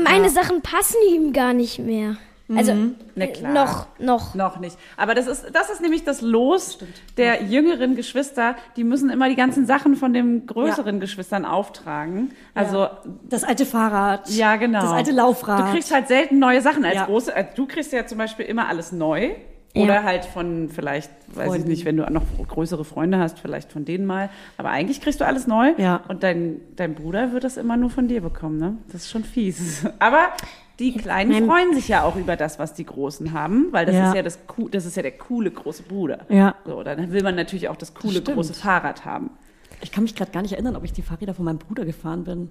Meine Sachen passen ihm gar nicht mehr. Also Na äh, klar. noch, noch. Noch nicht. Aber das ist, das ist nämlich das Los der jüngeren Geschwister. Die müssen immer die ganzen Sachen von den größeren Geschwistern auftragen. Also, Das alte Fahrrad. ja, genau. Das alte Laufrad. Du kriegst halt selten neue Sachen als Ja. große. äh, Du kriegst ja zum Beispiel immer alles neu. Ja. Oder halt von vielleicht, weiß Freunden. ich nicht, wenn du noch größere Freunde hast, vielleicht von denen mal. Aber eigentlich kriegst du alles neu. Ja. Und dein, dein Bruder wird das immer nur von dir bekommen, ne? Das ist schon fies. Aber die Kleinen Mein- freuen sich ja auch über das, was die Großen haben, weil das Ja. ist ja das, das ist ja der coole große Bruder. Ja. So, dann will man natürlich auch das coole stimmt. große Fahrrad haben. Ich kann mich gerade gar nicht erinnern, ob ich die Fahrräder von meinem Bruder gefahren bin.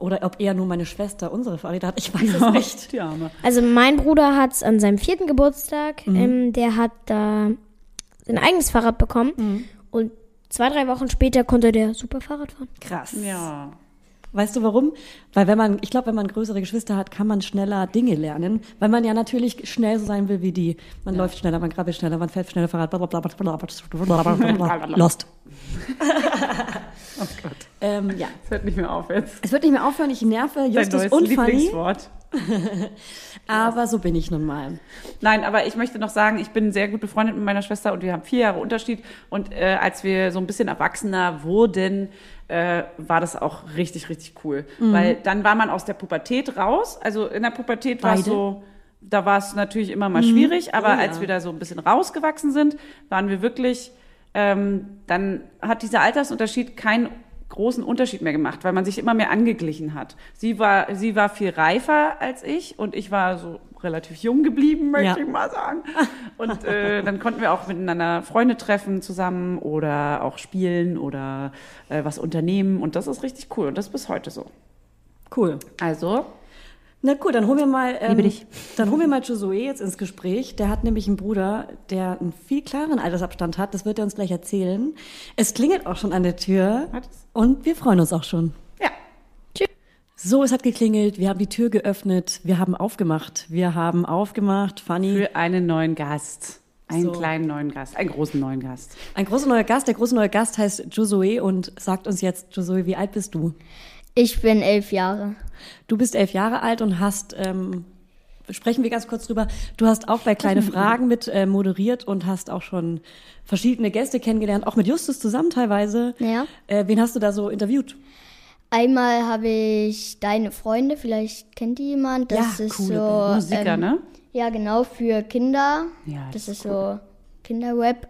Oder ob eher nur meine Schwester unsere Fahrräder hat. Ich weiß es nicht. Die Arme. Also mein Bruder hat es an seinem vierten Geburtstag, Mhm. ähm, der hat da sein eigenes Fahrrad bekommen Mhm. und zwei, drei Wochen später konnte der super Fahrrad fahren. Krass. Ja. Weißt du warum? Weil wenn man, ich glaube, wenn man größere Geschwister hat, kann man schneller Dinge lernen, weil man ja natürlich schnell so sein will wie die. Man läuft schneller, man krabbelt schneller, man fährt schneller Fahrrad, blablabla, blablabla, blablabla, Lost. Ähm, ja. Es hört nicht mehr auf jetzt. Es wird nicht mehr aufhören, ich nerve Justus und Fanny, aber so bin ich nun mal. Nein, aber ich möchte noch sagen, ich bin sehr gut befreundet mit meiner Schwester und wir haben vier Jahre Unterschied. Und äh, als wir so ein bisschen erwachsener wurden, äh, war das auch richtig, richtig cool. Mhm. Weil dann war man aus der Pubertät raus. Also in der Pubertät war es? Mhm. so, da war es natürlich immer mal schwierig, aber Oh ja. als wir da so ein bisschen rausgewachsen sind, waren wir wirklich, ähm, dann hat dieser Altersunterschied keinen großen Unterschied mehr gemacht, weil man sich immer mehr angeglichen hat. Sie war, sie war viel reifer als ich und ich war so relativ jung geblieben, möchte Ja. ich mal sagen. Und äh, dann konnten wir auch miteinander Freunde treffen zusammen oder auch spielen oder äh, was unternehmen und das ist richtig cool und das ist bis heute so. Cool. Also, Na cool, dann holen wir mal, ähm, Liebe dich. dann holen wir mal Josué jetzt ins Gespräch. Der hat nämlich einen Bruder, der einen viel klaren Altersabstand hat. Das wird er uns gleich erzählen. Es klingelt auch schon an der Tür Hat's? und wir freuen uns auch schon. ja. So, es hat geklingelt. Wir haben die Tür geöffnet. Wir haben aufgemacht. Wir haben aufgemacht. Fanny, Für einen neuen Gast. Einen So. kleinen neuen Gast, einen großen neuen Gast. ein großer neuer Gast. Der große neue Gast heißt Josué und sagt uns jetzt, Josué, wie alt bist du? Ich bin elf Jahre. Du bist elf Jahre alt und hast, ähm, sprechen wir ganz kurz drüber, du hast auch bei Kleine Fragen mit äh, moderiert und hast auch schon verschiedene Gäste kennengelernt, auch mit Justus zusammen teilweise. Ja. Äh, wen hast du da so interviewt? Einmal habe ich deine Freunde, vielleicht kennt die jemand. Das Ja, ist coole so Musiker, ähm, ne? Ja, genau für Kinder. Ja, das das ist so Kinderrap.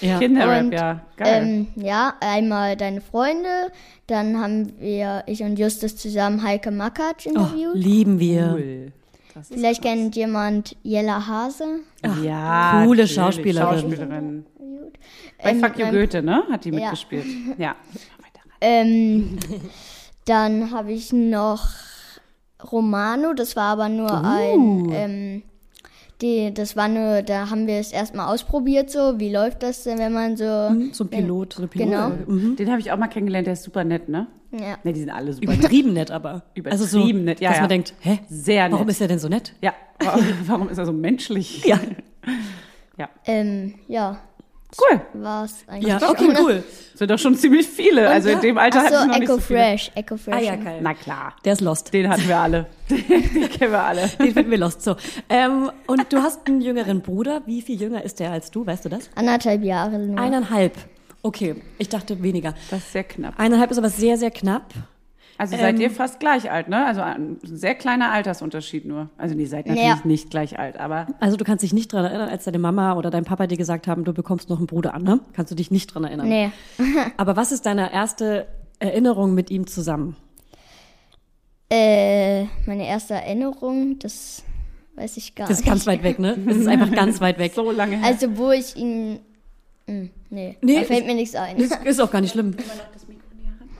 Ja. Kinderrap, Und, ja. Geil. Ähm, ja, einmal deine Freunde, dann haben wir, ich und Justus zusammen Heike Makatsch Oh, interviewt. lieben wir. cool. Das ist Vielleicht kennt jemand Jella Hase. ja, coole. Schauspielerin. Schauspielerin. Bei Ähm, Fuck You mein- Goethe, ne? Hat die Ja. mitgespielt. Ja. Ähm, dann habe ich noch Romano, das war aber nur Uh. ein, ähm, die, das war nur, da haben wir es erstmal ausprobiert, so, wie läuft das denn, wenn man so, So ein Pilot, so eine Pilot. Genau. Mhm. Den habe ich auch mal kennengelernt, der ist super nett, ne? ja. Ne, die sind alle super nett. Übertrieben nett aber. also so, Übertrieben nett, ja, Dass ja. man denkt, hä? Sehr Warum nett. ist er denn so nett? Ja, warum, warum ist er so menschlich? Ja. Ähm, ja, Cool. war's eigentlich. Ja, schon. okay, cool. Das sind doch schon ziemlich viele. also in dem Alter Ach hatten wir so, noch nicht Echo so viele. Fresh, Echo Fresh. Ah ja, geil. Na klar. Der ist lost. Den hatten wir alle. Den, den kennen wir alle. Den finden wir lost. So. Ähm, und du hast einen jüngeren Bruder. Wie viel jünger ist der als du? Weißt du das? Anderthalb Jahre nur. Eineinhalb. Okay, ich dachte weniger. Das ist sehr knapp. Eineinhalb ist aber sehr, sehr knapp. Also seid Ähm, ihr fast gleich alt, ne? Also ein sehr kleiner Altersunterschied nur. Also ihr seid natürlich Ja. nicht gleich alt, aber Also du kannst dich nicht dran erinnern, als deine Mama oder dein Papa dir gesagt haben, du bekommst noch einen Bruder an, ne? Kannst du dich nicht dran erinnern. Nee. Aber was ist deine erste Erinnerung mit ihm zusammen? Äh, meine erste Erinnerung, das weiß ich gar Das ist nicht. ganz weit weg, ne? Das ist einfach ganz weit weg. so lange her. Also, wo ich ihn. Hm, nee, Nee, da fällt mir nichts ein. Das ist auch gar nicht schlimm.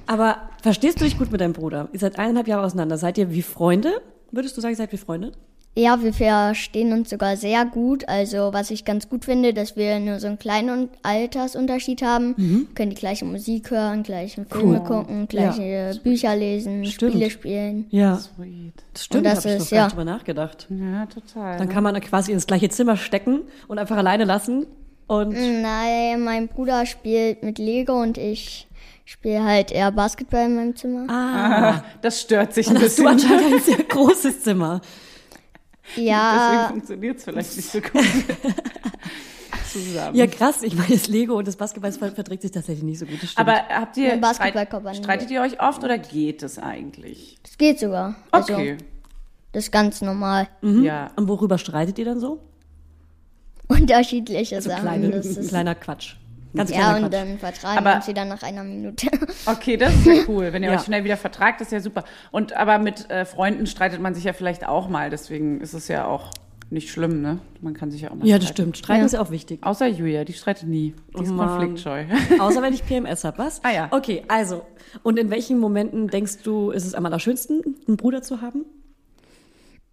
Aber verstehst du dich gut mit deinem Bruder? Ihr seid eineinhalb Jahre auseinander. Seid ihr wie Freunde? Würdest du sagen, ihr seid wie Freunde? Ja, wir verstehen uns sogar sehr gut. Also, was ich ganz gut finde, dass wir nur so einen kleinen Altersunterschied haben. Mhm. Wir können die gleiche Musik hören, gleiche Filme gucken, gleiche Bücher lesen, Stimmt. Spiele spielen. Ja, Sweet. das stimmt. Das hab ich ist, noch gar ja. nicht drüber nachgedacht. Ja, total. Dann kann man quasi ins gleiche Zimmer stecken und einfach alleine lassen. Und Nein, mein Bruder spielt mit Lego und ich spiele halt eher Basketball in meinem Zimmer. ah, das stört sich ein hast du bisschen. anscheinend ein sehr großes Zimmer. Deswegen Ja, funktioniert es vielleicht nicht so gut. Zusammen. Ja, krass. Ich meine, das Lego und das Basketball verträgt sich tatsächlich nicht so gut. Aber habt ihr Ein Basketballkorb streit, streitet ihr euch oft oder geht es eigentlich? es geht sogar. Also, Okay. das ist ganz normal. Ja. und worüber streitet ihr dann so? Unterschiedliche So Sachen. kleine, das ist, kleiner Quatsch. Ganz ja, und Quatsch. dann vertragen Aber- uns wieder nach einer Minute. Okay, das ist ja cool. Wenn ihr Ja. euch schnell wieder vertragt, ist ja super. Und aber mit äh, Freunden streitet man sich ja vielleicht auch mal. Deswegen ist es ja auch nicht schlimm, ne? Man kann sich ja auch mal ja, das streiten. stimmt. Streiten Ja. ist ja auch wichtig. Außer Julia, die streitet nie. Die ist Oh Mann. konfliktscheu. Außer wenn ich PMS habe, was? Ah, ja. Okay, also. Und in welchen Momenten denkst du, ist es am allerschönsten, einen Bruder zu haben?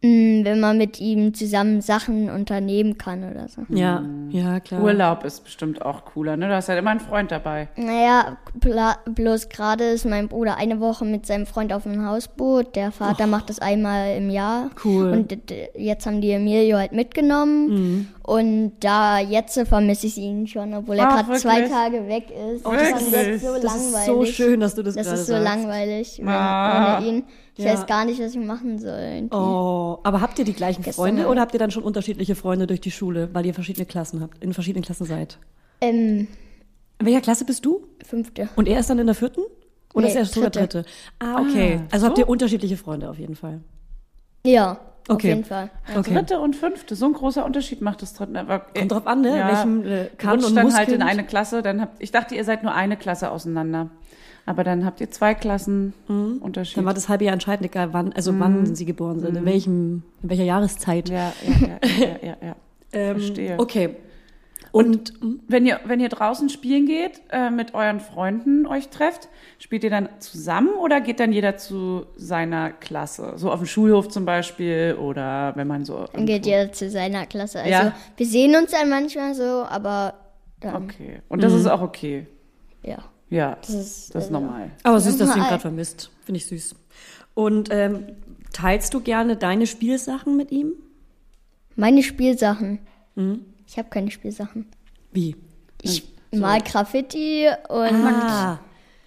Wenn man mit ihm zusammen Sachen unternehmen kann oder so. Ja, ja, klar. Urlaub ist bestimmt auch cooler, ne? Du hast halt immer einen Freund dabei. Naja, bla- bloß gerade ist mein Bruder eine Woche mit seinem Freund auf einem Hausboot. Der Vater macht das einmal im Jahr. Cool. Und jetzt haben die Emilio halt mitgenommen. Und da jetzt vermisse ich ihn schon, obwohl er gerade zwei? Tage weg ist. Oh, das wirklich? ist jetzt so das langweilig. ist so schön, dass du das, Das gerade ist so sagst. langweilig Ah. ohne ihn. Ich Ja. weiß gar nicht, was ich machen soll. irgendwie. Oh, aber habt ihr die gleichen Gestern Freunde oder habt ihr dann schon unterschiedliche Freunde durch die Schule, weil ihr verschiedene Klassen habt, in verschiedenen Klassen seid? Ähm, In welcher Klasse bist du? fünfte. Und er ist dann in der vierten? Oder Nee, ist er sogar dritte. dritte? Ah, okay. Ah, also habt so. ihr unterschiedliche Freunde auf jeden Fall. Ja, auf Okay. jeden Fall. Okay. Dritte und fünfte, so ein großer Unterschied macht das dritte. Aber, Kommt drauf an, ne? Welchem, äh, kann rutscht und dann muss halt in eine Klasse. Dann habt, ich dachte, ihr seid nur eine Klasse auseinander. Aber dann habt ihr zwei Klassen Unterschied. Mhm. Dann war das halbe Jahr entscheidend, egal wann, also wann sie geboren sind, in welchem, in welcher Jahreszeit. ja, ja, ja, ja, ja, ja. Ähm, verstehe. Okay. Und, Wenn ihr, wenn ihr draußen spielen geht, äh, mit euren Freunden euch trefft, spielt ihr dann zusammen oder geht dann jeder zu seiner Klasse? So auf dem Schulhof zum Beispiel oder wenn man so. Dann geht jeder zu seiner Klasse. Also Ja. wir sehen uns dann manchmal so, aber dann, Okay. Und das ist auch okay. ja. Ja, Das ist, das ist äh, normal. aber süß, dass du ihn gerade vermisst. Finde ich süß. Und ähm, teilst du gerne deine Spielsachen mit ihm? Meine Spielsachen. Mhm. Ich habe keine Spielsachen. Wie? Ich mal Graffiti und, Ah,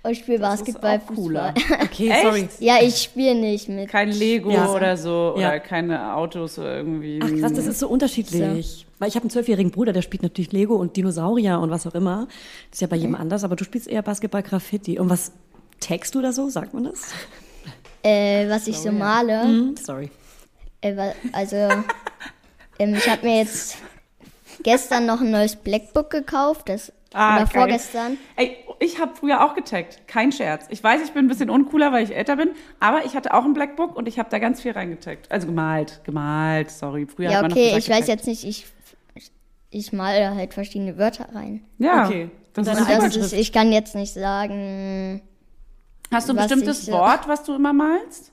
und spiele Basketball. auch cooler. Fußball. okay, sorry. ja, ich spiele nicht mit. Kein Lego Ja. oder so Ja. oder keine Autos oder irgendwie. Ach krass, das ist so unterschiedlich. Weil ich habe einen zwölfjährigen Bruder, der spielt natürlich Lego und Dinosaurier und was auch immer. Das ist ja bei jedem anders, aber du spielst eher Basketball, Graffiti. Und was tagst du da so? Sagt man das? Äh, was ich so male. Hm, sorry. Äh, also, ähm, ich habe mir jetzt gestern noch ein neues Blackbook gekauft. Das, Ah, oder geil. vorgestern. Ey, ich habe früher auch getaggt. Kein Scherz. Ich weiß, ich bin ein bisschen uncooler, weil ich älter bin, aber ich hatte auch ein Blackbook und ich habe da ganz viel reingetaggt. Also gemalt, gemalt, sorry. Früher Ja, hat man noch okay, gesagt, ich weiß jetzt nicht, ich, ich male halt verschiedene Wörter rein. Ja, Okay. das Und ist. Das ist, ich kann jetzt nicht sagen, Hast du ein bestimmtes ich so- Wort, was du immer malst?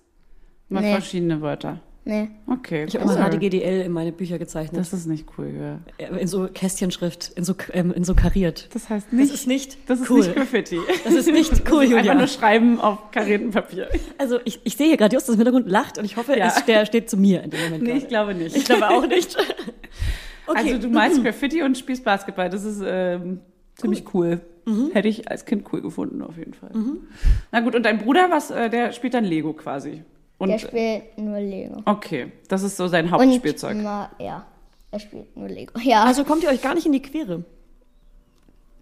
Immer Nee. verschiedene Wörter. Nee. Okay. Ich habe immer cool. HDGDL in meine Bücher gezeichnet. Das ist nicht cool, ja. in so Kästchenschrift, in so, ähm, in so kariert. Das heißt nicht. Das ist nicht das ist cool. nicht Graffiti. Das ist nicht cool, Einfach Julia. nur schreiben auf kariertem Papier. Also ich, ich sehe hier gerade Justus im Hintergrund lacht und ich hoffe, Ja. es, der steht zu mir in dem Moment. Nee, gerade. ich glaube nicht. ich glaube auch nicht. Okay. Also du malst Graffiti und spielst Basketball. Das ist ähm, ziemlich cool. Hätte ich als Kind cool gefunden, auf jeden Fall. Na gut, und dein Bruder, was, äh, der spielt dann Lego quasi. Und, Der spielt nur Lego. okay, das ist so sein Und Hauptspielzeug. immer, ja, er spielt nur Lego. Ja, also kommt ihr euch gar nicht in die Quere.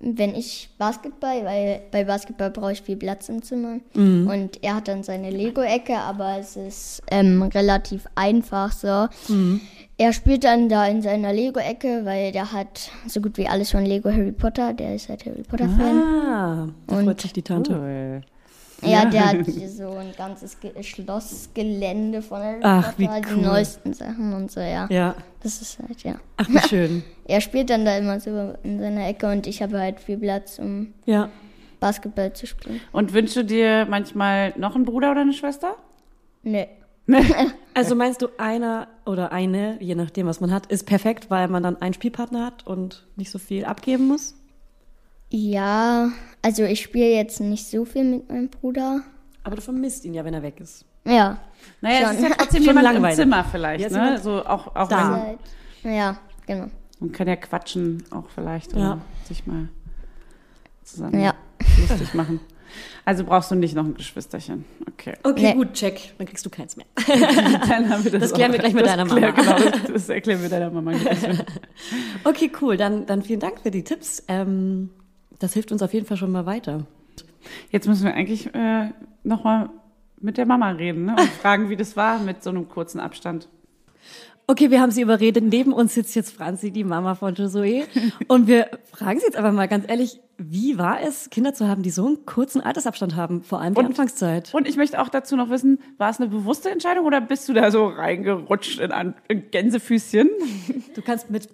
wenn ich Basketball, weil bei Basketball brauche ich viel Platz im Zimmer. Mhm. Und er hat dann seine Lego-Ecke, aber es ist ähm, relativ einfach so. Mhm. Er spielt dann da in seiner Lego-Ecke, weil der hat so gut wie alles von Lego Harry Potter. Der ist halt Harry Potter-Fan. Ah, da Und- freut sich die Tante. Cool. Ja, der hat so ein ganzes Ge Schlossgelände von Harry Ach, wie Potter, cool. die neuesten Sachen und so, ja. Ja. Das ist halt, ja. Ach, wie schön. Er spielt dann da immer so in seiner Ecke und ich habe halt viel Platz, um Ja. Basketball zu spielen. Und wünschst du dir manchmal noch einen Bruder oder eine Schwester? Nee. Also meinst du, einer oder eine, je nachdem, was man hat, ist perfekt, weil man dann einen Spielpartner hat und nicht so viel abgeben muss? Ja, also ich spiele jetzt nicht so viel mit meinem Bruder. Aber du vermisst ihn ja, wenn er weg ist. Ja. Naja, es Schon. ist ja trotzdem Schon jemand im langweilig. Zimmer vielleicht, Jetzt ne? So auch, auch da. wenn, ja, genau. man kann ja quatschen auch vielleicht Ja. oder sich mal zusammen Ja. lustig machen. Also brauchst du nicht noch ein Geschwisterchen. Okay. Okay, Nee. gut, check. Dann kriegst du keins mehr. Dann haben wir Das klären auch. wir gleich mit das deiner klär- Mama. Genau, das, das erklären wir deiner Mama gleich. Okay, cool. Dann, dann vielen Dank für die Tipps. Ähm, das hilft uns auf jeden Fall schon mal weiter. Jetzt müssen wir eigentlich äh, nochmal mit der Mama reden ne? und fragen, wie das war mit so einem kurzen Abstand. Okay, wir haben sie überredet. Neben uns sitzt jetzt Franzi, die Mama von Josué. Und wir fragen sie jetzt aber mal ganz ehrlich, wie war es, Kinder zu haben, die so einen kurzen Altersabstand haben, vor allem die Und- Anfangszeit? Und ich möchte auch dazu noch wissen, war es eine bewusste Entscheidung oder bist du da so reingerutscht in, ein in Gänsefüßchen Du kannst mit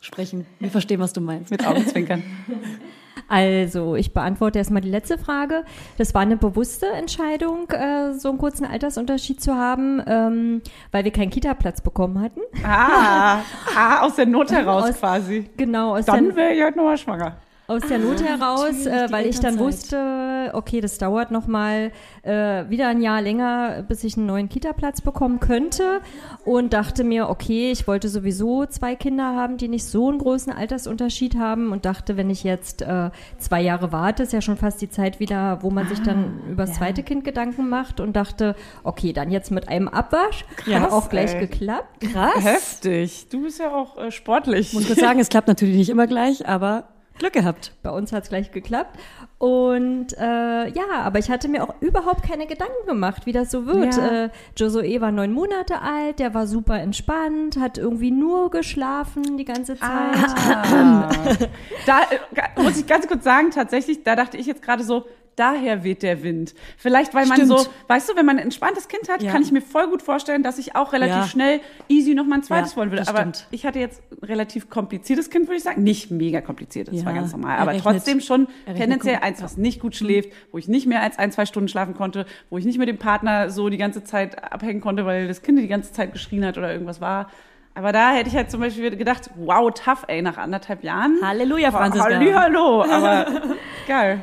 sprechen. Wir verstehen, was du meinst. mit Augenzwinkern? Also, ich beantworte erstmal die letzte Frage. Das war eine bewusste Entscheidung, äh, so einen kurzen Altersunterschied zu haben, ähm, weil wir keinen Kita-Platz bekommen hatten. Ah, ah aus der Not heraus Aus- quasi. Genau, aus Dann wäre ich heute nochmal schwanger. Aus der Not heraus, äh, weil ich dann wusste, okay, das dauert noch mal äh, wieder ein Jahr länger, bis ich einen neuen Kita-Platz bekommen könnte und dachte mir, okay, ich wollte sowieso zwei Kinder haben, die nicht so einen großen Altersunterschied haben und dachte, wenn ich jetzt äh, zwei Jahre warte, ist ja schon fast die Zeit wieder, wo man sich dann über das zweite Kind Gedanken macht und dachte, okay, dann jetzt mit einem Abwasch, hat auch gleich ey. geklappt. Krass. Heftig. Du bist ja auch äh, sportlich. Ich muss kurz sagen, es klappt natürlich nicht immer gleich, aber Glück gehabt. Bei uns hat es gleich geklappt. Und äh, ja, aber ich hatte mir auch überhaupt keine Gedanken gemacht, wie das so wird. Ja. Äh, Josué war neun Monate alt, der war super entspannt, hat irgendwie nur geschlafen die ganze Zeit. Ah. da äh, muss ich ganz kurz sagen, tatsächlich, da dachte ich jetzt gerade so, daher weht der Wind. Vielleicht, weil man Stimmt. so, weißt du, wenn man ein entspanntes Kind hat, Ja. kann ich mir voll gut vorstellen, dass ich auch relativ Ja. schnell easy noch mal ein zweites Ja, wollen würde. Aber stimmt. ich hatte jetzt ein relativ kompliziertes Kind, würde ich sagen. Nicht mega kompliziert, das Ja, war ganz normal. er Aber rechnet- trotzdem schon tendenziell eins, was nicht gut schläft, wo ich nicht mehr als ein, zwei Stunden schlafen konnte, wo ich nicht mit dem Partner so die ganze Zeit abhängen konnte, weil das Kind die ganze Zeit geschrien hat oder irgendwas war. Aber da hätte ich halt zum Beispiel gedacht, wow, tough, ey, nach anderthalb Jahren. Halleluja, Franziska. Halli, hallo, aber geil.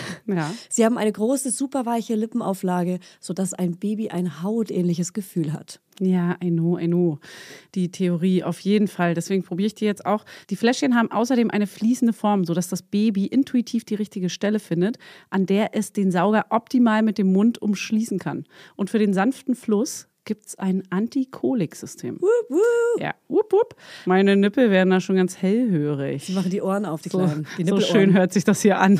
Ja. Sie haben eine große, superweiche Lippenauflage, sodass ein Baby ein hautähnliches Gefühl hat. Ja, I know, I know. Die Theorie auf jeden Fall. Deswegen probiere ich die jetzt auch. Die Fläschchen haben außerdem eine fließende Form, sodass das Baby intuitiv die richtige Stelle findet, an der es den Sauger optimal mit dem Mund umschließen kann. Und für den sanften Fluss gibt es ein Antikolik-System. Ja, wup, wup. Meine Nippel werden da schon ganz hellhörig. Sie machen die Ohren auf, die So, Kleinen. Die so schön hört sich das hier an.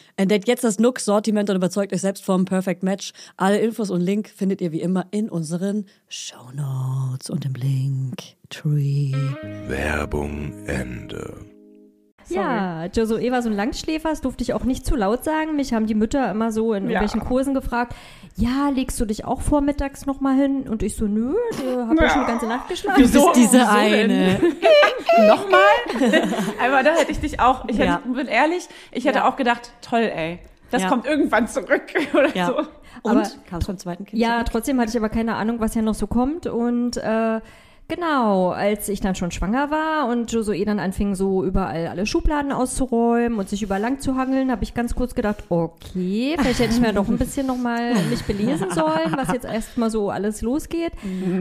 entdeckt jetzt das Nook-Sortiment und überzeugt euch selbst vom Perfect Match. Alle Infos und Link findet ihr wie immer in unseren Show Notes und im Link Tree. Werbung Ende. Ja, Josué war so ein Langschläfer, das durfte ich auch nicht zu laut sagen. Mich haben die Mütter immer so in irgendwelchen Kursen gefragt, ja, legst du dich auch vormittags noch mal hin? Und ich so, nö, ich habe ja schon die ganze Nacht geschlafen. Du bist diese wieso eine. Nochmal? Aber da hätte ich dich auch, ich hätte, Ja. bin ehrlich, ich hätte Ja. auch gedacht, toll, ey. Das Ja. kommt irgendwann zurück oder Ja. so. Und Aber- kam es beim zweiten Kind? Ja, zurück? trotzdem hatte ich aber keine Ahnung, was ja noch so kommt. Und äh, genau, als ich dann schon schwanger war und Josué dann anfing, so überall alle Schubladen auszuräumen und sich überall lang zu hangeln, habe ich ganz kurz gedacht, okay, vielleicht hätte ich mir doch ein bisschen nochmal mich belesen sollen, was jetzt erstmal so alles losgeht.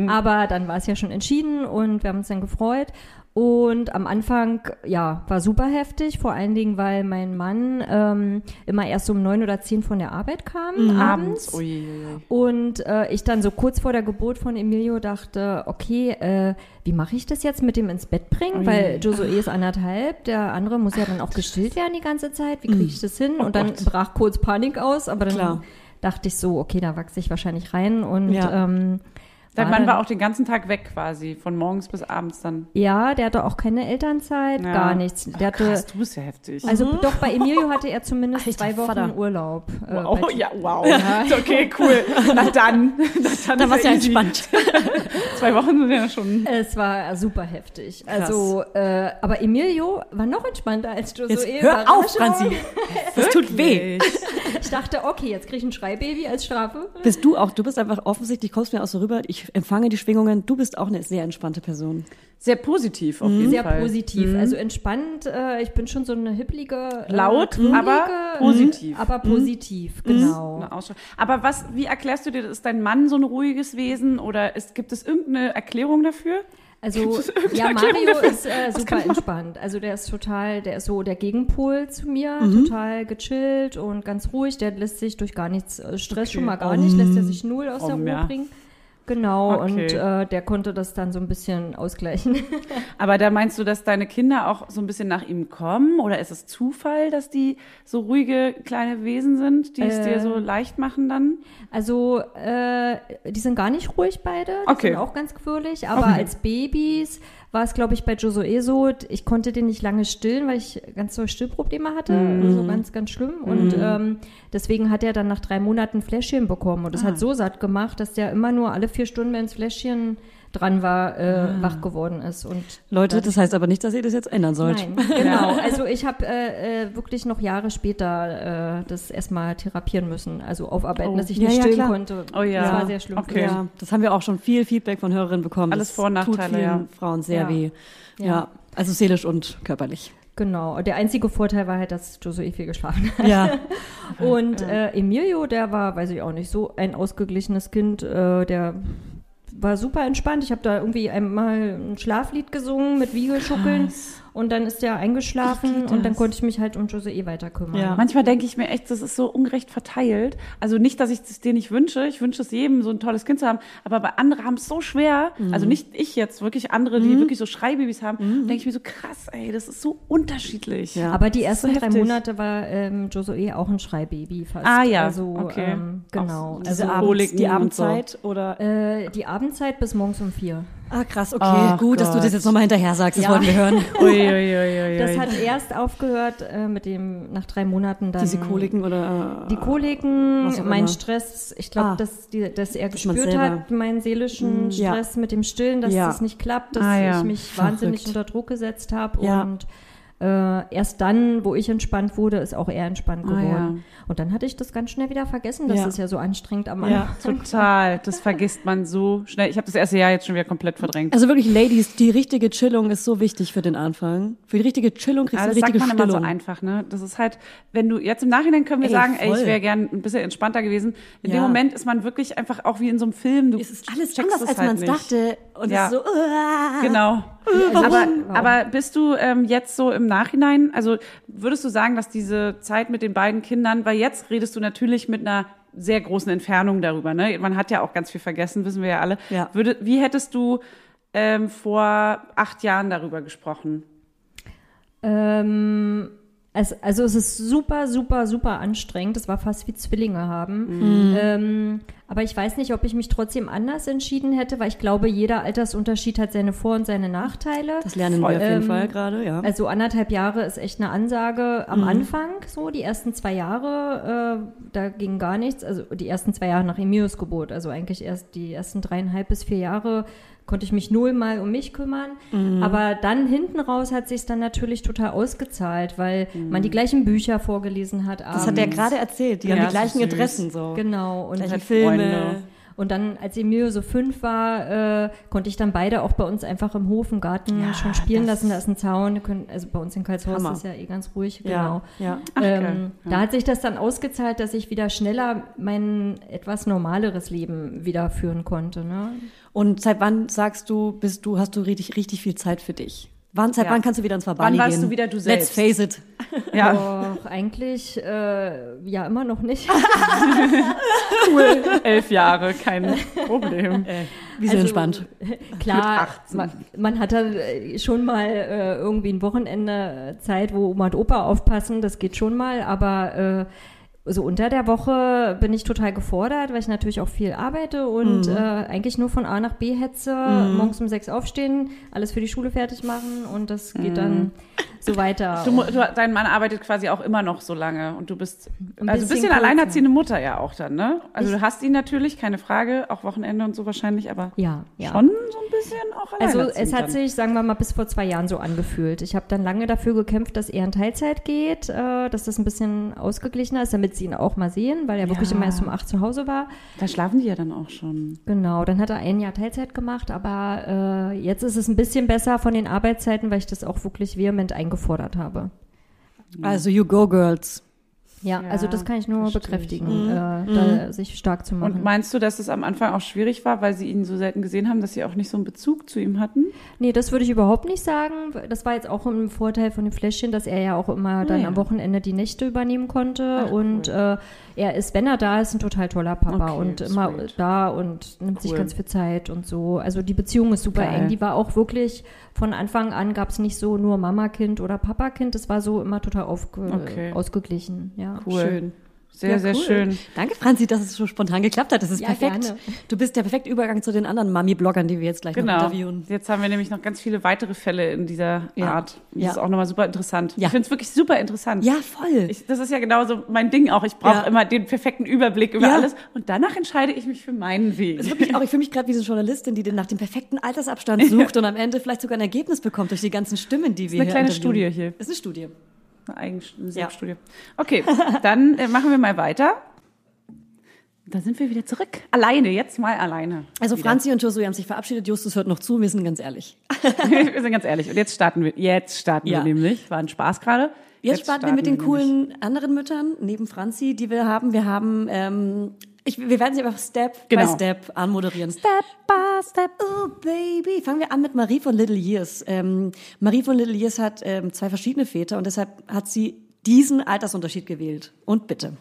Aber dann war es ja schon entschieden und wir haben uns dann gefreut. Und am Anfang, ja, war super heftig, vor allen Dingen, weil mein Mann ähm, immer erst um neun oder zehn von der Arbeit kam, abends. Ui, ui, ui. Und äh, ich dann so kurz vor der Geburt von Emilio dachte, okay, äh, wie mache ich das jetzt mit dem ins Bett bringen? Weil Josué ist anderthalb, der andere muss ja dann auch gestillt werden die ganze Zeit. Wie kriege ich das hin? Und dann brach kurz Panik aus, aber dann Klar. dachte ich so, okay, da wachse ich wahrscheinlich rein und Ja. ähm, Dein war Mann war auch den ganzen Tag weg quasi, von morgens bis abends dann. ja, der hatte auch keine Elternzeit, Ja. gar nichts. Der hatte, Krass, du bist ja heftig. also doch bei Emilio hatte er zumindest Alter zwei Wochen Vater. Urlaub. äh, oh, bei- ja, wow. Okay, cool. Na dann. Na dann Da ist war's ja easy. entspannt. Zwei Wochen sind ja schon. Es war super heftig. Also, äh, aber Emilio war noch entspannter als Josué. Jetzt hör auf. Franzi. Das tut weh. Ich dachte, okay, jetzt krieg ich ein Schreibaby als Strafe. Bist du auch, du bist einfach offensichtlich, kommst mir auch so rüber, ich empfange die Schwingungen, du bist auch eine sehr entspannte Person. Sehr positiv auf jeden Sehr Fall. positiv, also entspannt. Äh, ich bin schon so eine hipplige, äh, Laut, krümelige, aber positiv. Aber positiv, genau. Eine Ausschau- Aber was, wie erklärst du dir, ist dein Mann so ein ruhiges Wesen oder ist, gibt es irgendeine Erklärung dafür? Also ja, Mario dafür? ist äh, super entspannt. Also der ist total, der ist so der Gegenpol zu mir, Mhm. total gechillt und ganz ruhig. Der lässt sich durch gar nichts äh, Stress schon mal gar nicht, lässt er sich null aus der Om, Ruhe ja. bringen. Genau, Okay. und äh, der konnte das dann so ein bisschen ausgleichen. Aber da meinst du, dass deine Kinder auch so ein bisschen nach ihm kommen? Oder ist es Zufall, dass die so ruhige kleine Wesen sind, die es Äh. dir so leicht machen dann? Also, äh, die sind gar nicht ruhig beide. Die Okay. sind auch ganz quirlig. Aber Okay. als Babys war es, glaube ich, bei Josué so, ich konnte den nicht lange stillen, weil ich ganz so Stillprobleme hatte. Mhm. Also ganz, ganz schlimm. Und ähm, deswegen hat er dann nach drei Monaten Fläschchen bekommen. Und das Ah. hat so satt gemacht, dass der immer nur alle vier Stunden, wenn das Fläschchen dran war, äh, Ah. wach geworden ist. Und Leute, das heißt aber nicht, dass ihr das jetzt ändern sollt. Nein, genau. Also ich habe äh, äh, wirklich noch Jahre später äh, das erstmal therapieren müssen, also aufarbeiten, Oh. dass ich Ja, nicht ja, stillen klar. konnte. Oh ja. Das war sehr schlimm. Okay. Ja, das haben wir auch schon viel Feedback von Hörerinnen bekommen. Alles Das Vor- und tut Nachteile, vielen ja. Frauen sehr Ja. weh. Ja. Ja. also seelisch und körperlich. Genau. Der einzige Vorteil war halt, dass Josué viel geschlafen hat. Ja, Und äh, Emilio, der war, weiß ich auch nicht, so ein ausgeglichenes Kind, äh, der war super entspannt. Ich habe da irgendwie einmal ein Schlaflied gesungen mit Wiegeschuckeln und dann ist der eingeschlafen und dann konnte ich mich halt um Josué weiter kümmern. Ja. Manchmal denke ich mir echt, das ist so ungerecht verteilt. Also nicht, dass ich es dir nicht wünsche. Ich wünsche es jedem, so ein tolles Kind zu haben. Aber bei andere haben es so schwer. Also nicht ich jetzt, wirklich andere, die wirklich so Schreibabys haben. Denke ich mir so krass, ey, das ist so unterschiedlich. Ja. Aber die ist so ersten drei heftig. Monate war ähm, Josué auch ein Schreibaby fast. Ah, ja. Also, Okay. ähm, genau. Auch so also diese abends, die Abendzeit oder. Äh, die Abendzeit bis morgens um vier. Ah, krass, okay. Ach Gut, dass du Gott. das jetzt nochmal hinterher sagst. Das Ja. wollten wir hören. Ui, ui, ui, ui, Das ui. hat erst aufgehört äh, mit dem, nach drei Monaten dann. Diese Koliken oder. Die Koliken, mein. Stress, ich glaube, Ah. dass, die, dass er gespürt hat, meinen seelischen ja. Stress mit dem Stillen, dass Ja. das nicht klappt, dass Ah, ja. ich mich Verrückt. wahnsinnig unter Druck gesetzt habe Ja. und äh, erst dann, wo ich entspannt wurde, ist auch er entspannt Ah, geworden. Und dann hatte ich das ganz schnell wieder vergessen, dass Ja. es ja so anstrengend am Ja. Anfang Total. Das vergisst man so schnell. Ich habe das erste Jahr jetzt schon wieder komplett verdrängt. Also wirklich, Ladies, die richtige Chillung ist so wichtig für den Anfang. Für die richtige Chillung kriegst Ja, du das eine sagt richtige man immer so einfach, ne? Das ist halt, wenn du jetzt im Nachhinein können wir Ey, sagen, ey, ich wäre gern ein bisschen entspannter gewesen. In dem Ja. Moment ist man wirklich einfach auch wie in so einem Film. Du Es ist alles anders, als halt man es dachte. Und Ja. es ist so, uh, Genau. Aber, aber bist du ähm, jetzt so im Nachhinein, also würdest du sagen, dass diese Zeit mit den beiden Kindern, weil jetzt redest du natürlich mit einer sehr großen Entfernung darüber, ne? Man hat ja auch ganz viel vergessen, wissen wir ja alle. Ja. Würde, wie hättest du ähm, vor acht Jahren darüber gesprochen? Ähm, es, also es ist super, super, super anstrengend. Das war fast wie Zwillinge haben. Mhm. Ähm, aber ich weiß nicht, ob ich mich trotzdem anders entschieden hätte, weil ich glaube, jeder Altersunterschied hat seine Vor- und seine Nachteile. Das lernen wir auf jeden Ähm, Fall gerade, ja. Also anderthalb Jahre ist echt eine Ansage Mhm. am Anfang, so die ersten zwei Jahre, äh, da ging gar nichts. Also die ersten zwei Jahre nach Emilios Geburt, also eigentlich erst die ersten dreieinhalb bis vier Jahre konnte ich mich null mal um mich kümmern. Mhm. Aber dann hinten raus hat sich dann natürlich total ausgezahlt, weil man die gleichen Bücher vorgelesen hat. Mhm. Das hat er abends. gerade erzählt. Die Ja, haben die gleichen. Interessen so. Genau. Und Gleiche Halt Filme. Freunde. Und dann, als Emilio so fünf war, äh, konnte ich dann beide auch bei uns einfach im Hof, im Garten Ja, schon spielen lassen. Da ist ein Zaun. können- Also bei uns in Karlshorst Hammer. ist ja eh ganz ruhig. Ja, Genau. ja. Ach, ähm. Ja. Da hat sich das dann ausgezahlt, dass ich wieder schneller mein etwas normaleres Leben wieder führen konnte. Ne? Und seit wann sagst du, bist du, hast du richtig, richtig viel Zeit für dich? Wann, seit Ja. wann kannst du wieder ins Verbali Wann gehen? warst du wieder du Let's selbst? face it. Ja, Doch, eigentlich äh, ja immer noch nicht. cool. Elf Jahre, kein Problem. Wie sehr Also, entspannt. Klar, man, man hat dann äh, schon mal äh, irgendwie ein Wochenende äh, Zeit, wo Oma und Opa aufpassen, das geht schon mal, aber äh, so unter der Woche bin ich total gefordert, weil ich natürlich auch viel arbeite und äh, eigentlich nur von A nach B hetze, morgens um sechs aufstehen, alles für die Schule fertig machen und das geht dann so weiter. Du, du, dein Mann arbeitet quasi auch immer noch so lange und du bist Ein also ein bisschen bisschen alleinerziehende Mutter ja auch dann, ne? Also du hast ihn natürlich, keine Frage, auch Wochenende und so wahrscheinlich, aber ja, ja. schon so ein bisschen auch Also alleinerziehend es hat sich, sagen wir mal, bis vor zwei Jahren so angefühlt. Ich habe dann lange dafür gekämpft, dass er in Teilzeit geht, äh, dass das ein bisschen ausgeglichener ist, damit sie ihn auch mal sehen, weil er wirklich Ja. immer erst um acht zu Hause war. Da schlafen die ja dann auch schon. Genau, dann hat er ein Jahr Teilzeit gemacht, aber äh, jetzt ist es ein bisschen besser von den Arbeitszeiten, weil ich das auch wirklich vehement eingefordert habe. Also you go, girls. Ja, Ja, also das kann ich nur verstehe ich. bekräftigen, äh, da sich stark zu machen. Und meinst du, dass es am Anfang auch schwierig war, weil sie ihn so selten gesehen haben, dass sie auch nicht so einen Bezug zu ihm hatten? Nee, das würde ich überhaupt nicht sagen. Das war jetzt auch ein Vorteil von dem Fläschchen, dass er ja auch immer dann ja. am Wochenende die Nächte übernehmen konnte. Ach, und äh, er ist, wenn er da ist, ein total toller Papa Okay, und immer sweet. da und nimmt sich Cool. ganz viel Zeit und so. Also die Beziehung ist super Geil. eng. Die war auch wirklich, von Anfang an gab es nicht so nur Mama-Kind oder Papa-Kind. Das war so immer total aufge Okay. ausgeglichen. Ja. Cool. Schön. Sehr, Ja, sehr cool. schön. Danke, Franzi, dass es so spontan geklappt hat. Das ist Ja, perfekt. gerne. Du bist der perfekte Übergang zu den anderen Mami-Bloggern, die wir jetzt gleich noch Genau. interviewen. Jetzt haben wir nämlich noch ganz viele weitere Fälle in dieser Ja. Art. Das Ja. ist auch nochmal super interessant. Ja. Ich finde es wirklich super interessant. Ja, voll. Ich, das ist ja genauso mein Ding auch. Ich brauche Ja. immer den perfekten Überblick über Ja. alles und danach entscheide ich mich für meinen Weg. Das ist wirklich auch, ich fühle mich gerade wie so eine Journalistin, die den nach dem perfekten Altersabstand sucht und am Ende vielleicht sogar ein Ergebnis bekommt durch die ganzen Stimmen, die wir eine hier kleine. Studie hier. Ist eine Studie. Eine eigene Selbststudie. Okay, dann äh, machen wir mal weiter. Da sind wir wieder zurück. Alleine, jetzt mal alleine. Also wieder. Franzi und Josué haben sich verabschiedet. Justus hört noch zu, wir sind ganz ehrlich. wir sind ganz ehrlich. Und jetzt starten wir. Jetzt starten Ja. wir nämlich. War ein Spaß gerade. Jetzt, starten wir mit den nämlich. coolen anderen Müttern neben Franzi, die wir haben. Wir haben, ähm, ich, wir werden sie einfach Step by Genau. Step anmoderieren. Step by Step. Oh, Baby. Fangen wir an mit Marie von Little Years. Ähm, Marie von Little Years hat ähm, zwei verschiedene Väter und deshalb hat sie diesen Altersunterschied gewählt. Und bitte.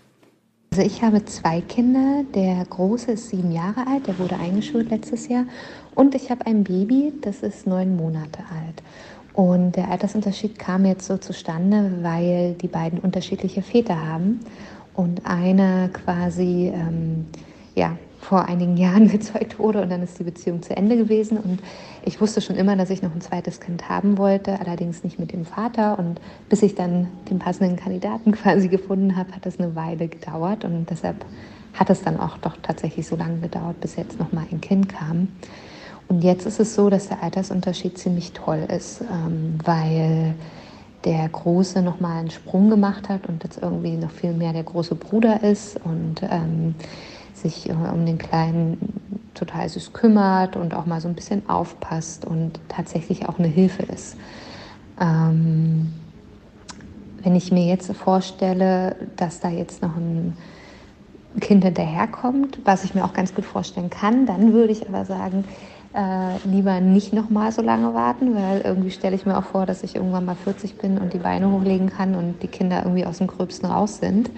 Also ich habe zwei Kinder. Der große ist sieben Jahre alt, der wurde eingeschult letztes Jahr. Und ich habe ein Baby, das ist neun Monate alt. Und der Altersunterschied kam jetzt so zustande, weil die beiden unterschiedliche Väter haben. Und einer quasi ähm, ja, vor einigen Jahren gezeugt wurde und dann ist die Beziehung zu Ende gewesen. Und ich wusste schon immer, dass ich noch ein zweites Kind haben wollte, allerdings nicht mit dem Vater. Und bis ich dann den passenden Kandidaten quasi gefunden habe, hat das eine Weile gedauert. Und deshalb hat es dann auch doch tatsächlich so lange gedauert, bis jetzt noch mal ein Kind kam. Und jetzt ist es so, dass der Altersunterschied ziemlich toll ist, ähm, weil der Große nochmal einen Sprung gemacht hat und jetzt irgendwie noch viel mehr der große Bruder ist und ähm, sich äh, um den Kleinen total süß kümmert und auch mal so ein bisschen aufpasst und tatsächlich auch eine Hilfe ist. Ähm, wenn ich mir jetzt vorstelle, dass da jetzt noch ein Kind hinterherkommt, was ich mir auch ganz gut vorstellen kann, dann würde ich aber sagen, äh, lieber nicht noch mal so lange warten, weil irgendwie stelle ich mir auch vor, dass ich irgendwann mal 40 bin und die Beine hochlegen kann und die Kinder irgendwie aus dem Gröbsten raus sind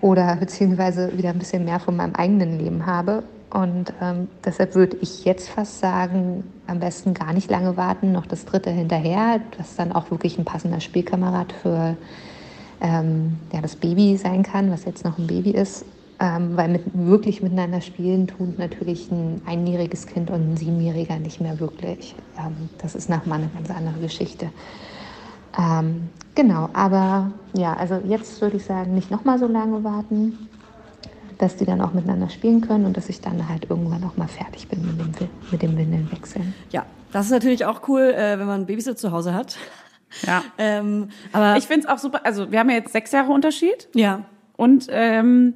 oder beziehungsweise wieder ein bisschen mehr von meinem eigenen Leben habe. Und ähm, deshalb würde ich jetzt fast sagen, am besten gar nicht lange warten, noch das dritte hinterher, was dann auch wirklich ein passender Spielkamerad für ähm, ja, das Baby sein kann, was jetzt noch ein Baby ist. Ähm, weil mit, wirklich miteinander spielen tut natürlich ein einjähriges Kind und ein Siebenjähriger nicht mehr wirklich. Ähm, das ist nochmal eine ganz andere Geschichte. Ähm, genau, aber ja, also jetzt würde ich sagen, nicht nochmal so lange warten, dass die dann auch miteinander spielen können und dass ich dann halt irgendwann auch mal fertig bin mit dem, mit dem Windelnwechseln. Ja, das ist natürlich auch cool, äh, wenn man einen Babysitter zu Hause hat. Ja. Ähm, aber Ich finde es auch super. Also, wir haben ja jetzt sechs Jahre Unterschied. ja, Und ähm,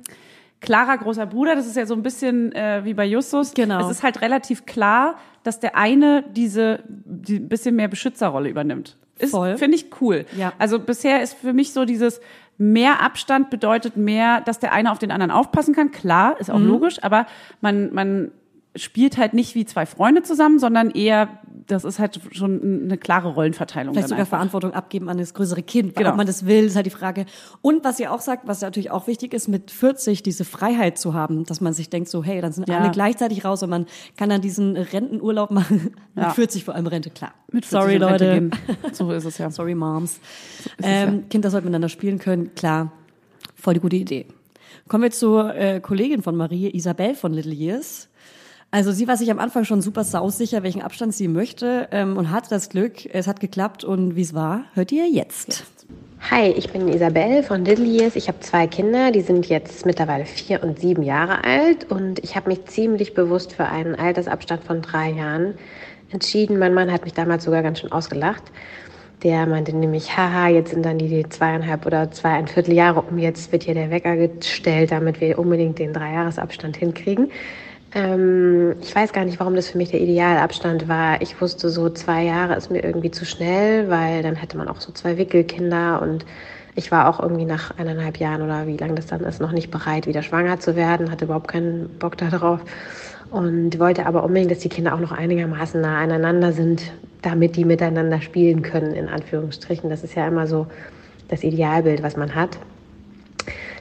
Clara, großer Bruder, das ist ja so ein bisschen äh, wie bei Justus. Genau. Es ist halt relativ klar, dass der eine diese die bisschen mehr Beschützerrolle übernimmt. Ist, Voll. Finde ich cool. Ja. Also bisher ist für mich so dieses mehr Abstand bedeutet mehr, dass der eine auf den anderen aufpassen kann. Klar, ist auch Mhm. logisch, aber man, man spielt halt nicht wie zwei Freunde zusammen, sondern eher, das ist halt schon eine klare Rollenverteilung. vielleicht sogar einfach. Verantwortung abgeben an das größere Kind, Genau. ob man das will, ist halt die Frage. Und was ihr auch sagt, was natürlich auch wichtig ist, mit 40 diese Freiheit zu haben, dass man sich denkt so, hey, dann sind Ja. alle gleichzeitig raus und man kann dann diesen Rentenurlaub machen. Ja. Mit 40 vor allem Rente, klar. Mit 40 Sorry, Leute. So ist es ja. Sorry, Moms. es ähm, Kinder sollten miteinander spielen können, klar. Voll die gute Idee. Kommen wir zur äh, Kollegin von Marie, Isabel von Little Years. Also sie war sich am Anfang schon super sausicher, welchen Abstand sie möchte ähm, und hatte das Glück, es hat geklappt und wie es war, hört ihr jetzt. Hi, ich bin Isabel von Little Years. Ich habe zwei Kinder, die sind jetzt mittlerweile vier und sieben Jahre alt und ich habe mich ziemlich bewusst für einen Altersabstand von drei Jahren entschieden. Mein Mann hat mich damals sogar ganz schön ausgelacht. Der meinte nämlich, haha, jetzt sind dann die zweieinhalb oder zweieinviertel Jahre um, jetzt wird hier der Wecker gestellt, damit wir unbedingt den Dreijahresabstand hinkriegen. Ähm, ich weiß gar nicht, warum das für mich der Idealabstand war. Ich wusste so, zwei Jahre ist mir irgendwie zu schnell, weil dann hätte man auch so zwei Wickelkinder und ich war auch irgendwie nach eineinhalb Jahren oder wie lange das dann ist, noch nicht bereit, wieder schwanger zu werden, hatte überhaupt keinen Bock darauf und wollte aber unbedingt, dass die Kinder auch noch einigermaßen nah aneinander sind, damit die miteinander spielen können, in Anführungsstrichen. Das ist ja immer so das Idealbild, was man hat.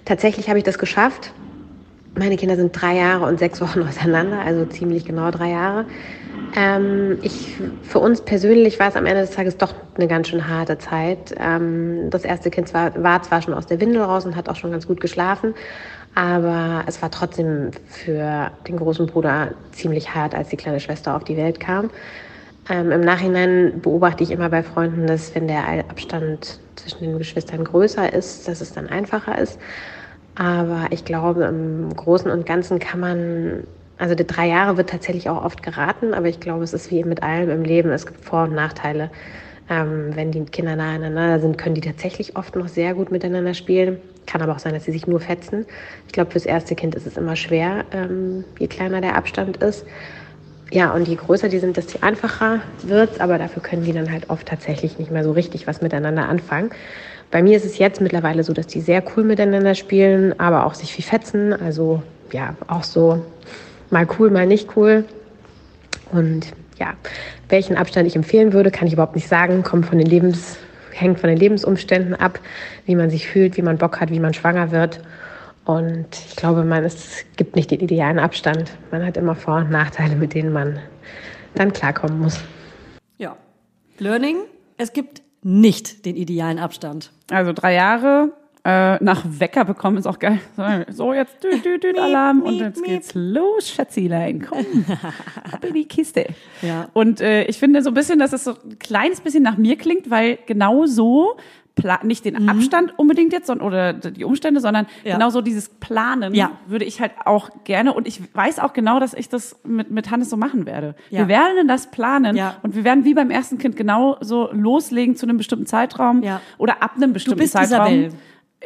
Tatsächlich habe ich das geschafft. Meine Kinder sind drei Jahre und sechs Wochen auseinander, also ziemlich genau drei Jahre. Ähm, ich, für uns persönlich war es am Ende des Tages doch eine ganz schön harte Zeit. Ähm, das erste Kind war, war zwar schon aus der Windel raus und hat auch schon ganz gut geschlafen, aber es war trotzdem für den großen Bruder ziemlich hart, als die kleine Schwester auf die Welt kam. Ähm, Im Nachhinein beobachte ich immer bei Freunden, dass wenn der Abstand zwischen den Geschwistern größer ist, dass es dann einfacher ist. Aber ich glaube, im Großen und Ganzen kann man, also die drei Jahre wird tatsächlich auch oft geraten, aber ich glaube, es ist wie mit allem im Leben, es gibt Vor- und Nachteile. Ähm, wenn die Kinder nah aneinander sind, können die tatsächlich oft noch sehr gut miteinander spielen. Kann aber auch sein, dass sie sich nur fetzen. Ich glaube, fürs erste Kind ist es immer schwer, ähm, je kleiner der Abstand ist. Ja, und je größer die sind, desto einfacher wird's, aber dafür können die dann halt oft tatsächlich nicht mehr so richtig was miteinander anfangen. Bei mir ist es jetzt mittlerweile so, dass die sehr cool miteinander spielen, aber auch sich viel fetzen. Also ja, auch so mal cool, mal nicht cool. Und ja, welchen Abstand ich empfehlen würde, kann ich überhaupt nicht sagen. Kommt von den Lebens, hängt von den Lebensumständen ab, wie man sich fühlt, wie man Bock hat, wie man schwanger wird. Und ich glaube, man, es gibt nicht den idealen Abstand. Man hat immer Vor- und Nachteile, mit denen man dann klarkommen muss. Ja. Learning, es gibt nicht den idealen Abstand. Also drei Jahre äh, nach Wecker bekommen ist auch geil. So, jetzt dü, dü, dü, Alarm und jetzt geht's los, Schatzilein, komm, ab in die Kiste. Ja. Und äh, ich finde so ein bisschen, dass es so ein kleines bisschen nach mir klingt, weil genau so pla- nicht den Abstand unbedingt jetzt sondern, oder die Umstände, sondern Mhm. Ja. genau so dieses Planen Ja. würde ich halt auch gerne und ich weiß auch genau, dass ich das mit, mit Hannes so machen werde. Ja. Wir werden das planen Ja. und wir werden wie beim ersten Kind genau so loslegen zu einem bestimmten Zeitraum oder ab einem bestimmten Zeitraum. Isabel.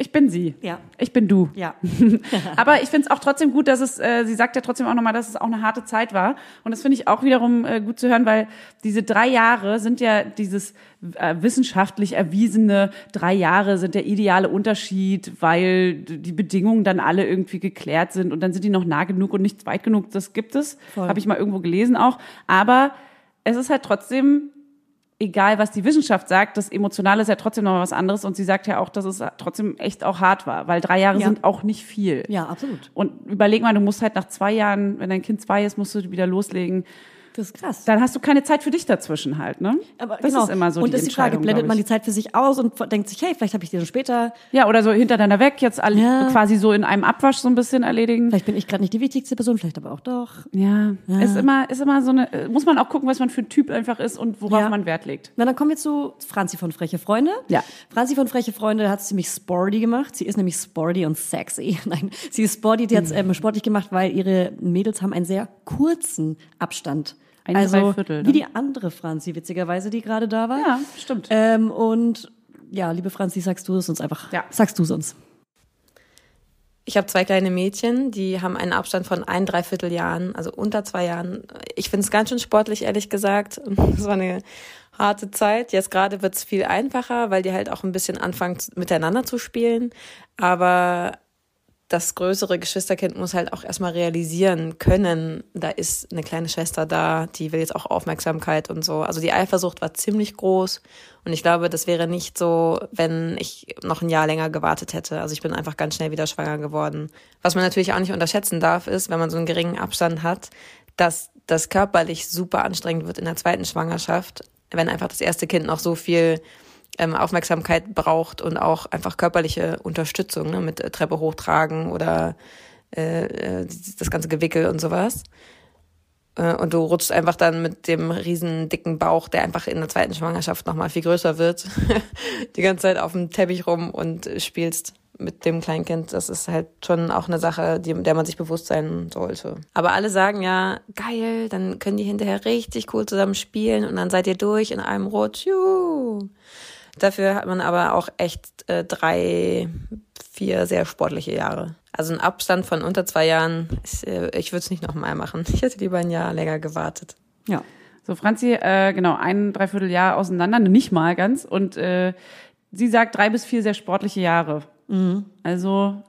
Ich bin sie. Ja. Ich bin du. Ja. Aber ich finde es auch trotzdem gut, dass es, äh, sie sagt ja trotzdem auch nochmal, dass es auch eine harte Zeit war. Und das finde ich auch wiederum äh, gut zu hören, weil diese drei Jahre sind ja dieses äh, wissenschaftlich erwiesene, drei Jahre sind der ideale Unterschied, weil die Bedingungen dann alle irgendwie geklärt sind und dann sind die noch nah genug und nicht weit genug. Das gibt es. Habe ich mal irgendwo gelesen auch. Aber es ist halt trotzdem egal was die Wissenschaft sagt, das Emotionale ist ja trotzdem noch mal was anderes. Und sie sagt ja auch, dass es trotzdem echt auch hart war, weil drei Jahre Ja. sind auch nicht viel. Ja, absolut. Und überleg mal, du musst halt nach zwei Jahren, wenn dein Kind zwei ist, musst du wieder loslegen. Das ist krass. Dann hast du keine Zeit für dich dazwischen halt, ne? Aber das genau. ist immer so Und die ist die Frage, blendet man die Zeit für sich aus und denkt sich, hey, vielleicht habe ich die dann später. Ja, oder so hintereinander weg, jetzt alle Ja. quasi so in einem Abwasch so ein bisschen erledigen. Vielleicht bin ich gerade nicht die wichtigste Person, vielleicht aber auch doch. Ja, ist immer, ist immer so eine, muss man auch gucken, was man für ein Typ einfach ist und worauf Ja. man Wert legt. Na, dann kommen wir zu Franzi von Freche Freunde. Ja. Franzi von Freche Freunde hat es ziemlich sporty gemacht. Sie ist nämlich sporty und sexy. Nein, sie ist sporty, die hat es ähm, sportlich gemacht, weil ihre Mädels haben einen sehr kurzen Abstand. Ein also Dreiviertel, ne? wie die andere Franzi, witzigerweise, die gerade da war. Ja, stimmt. Ähm, und ja, liebe Franzi, sagst du es uns einfach. Ja. Sagst du es uns. Ich habe zwei kleine Mädchen, die haben einen Abstand von ein Dreivierteljahren, also unter zwei Jahren. Ich finde es ganz schön sportlich, ehrlich gesagt. Das war eine harte Zeit. Jetzt gerade wird es viel einfacher, weil die halt auch ein bisschen anfangen miteinander zu spielen. Aber das größere Geschwisterkind muss halt auch erstmal realisieren können, da ist eine kleine Schwester da, die will jetzt auch Aufmerksamkeit und so. Also die Eifersucht war ziemlich groß und ich glaube, das wäre nicht so, wenn ich noch ein Jahr länger gewartet hätte. Also ich bin einfach ganz schnell wieder schwanger geworden. Was man natürlich auch nicht unterschätzen darf, ist, wenn man so einen geringen Abstand hat, dass das körperlich super anstrengend wird in der zweiten Schwangerschaft, wenn einfach das erste Kind noch so viel ähm, Aufmerksamkeit braucht und auch einfach körperliche Unterstützung ne, mit äh, Treppe hochtragen oder äh, äh, das ganze Gewickel und sowas. Äh, und du rutschst einfach dann mit dem riesen dicken Bauch, der einfach in der zweiten Schwangerschaft nochmal viel größer wird, die ganze Zeit auf dem Teppich rum und spielst mit dem Kleinkind. Das ist halt schon auch eine Sache, die, der man sich bewusst sein sollte. Aber alle sagen ja, geil, dann können die hinterher richtig cool zusammen spielen und dann seid ihr durch in einem Rutsch. Juhu. Dafür hat man aber auch echt äh, drei, vier sehr sportliche Jahre. Also ein Abstand von unter zwei Jahren, ich, äh, ich würde es nicht nochmal machen. Ich hätte lieber ein Jahr länger gewartet. Ja. So, Franzi, äh, genau, ein Dreivierteljahr auseinander, nicht mal ganz. Und äh, sie sagt drei bis vier sehr sportliche Jahre. Mhm. Also,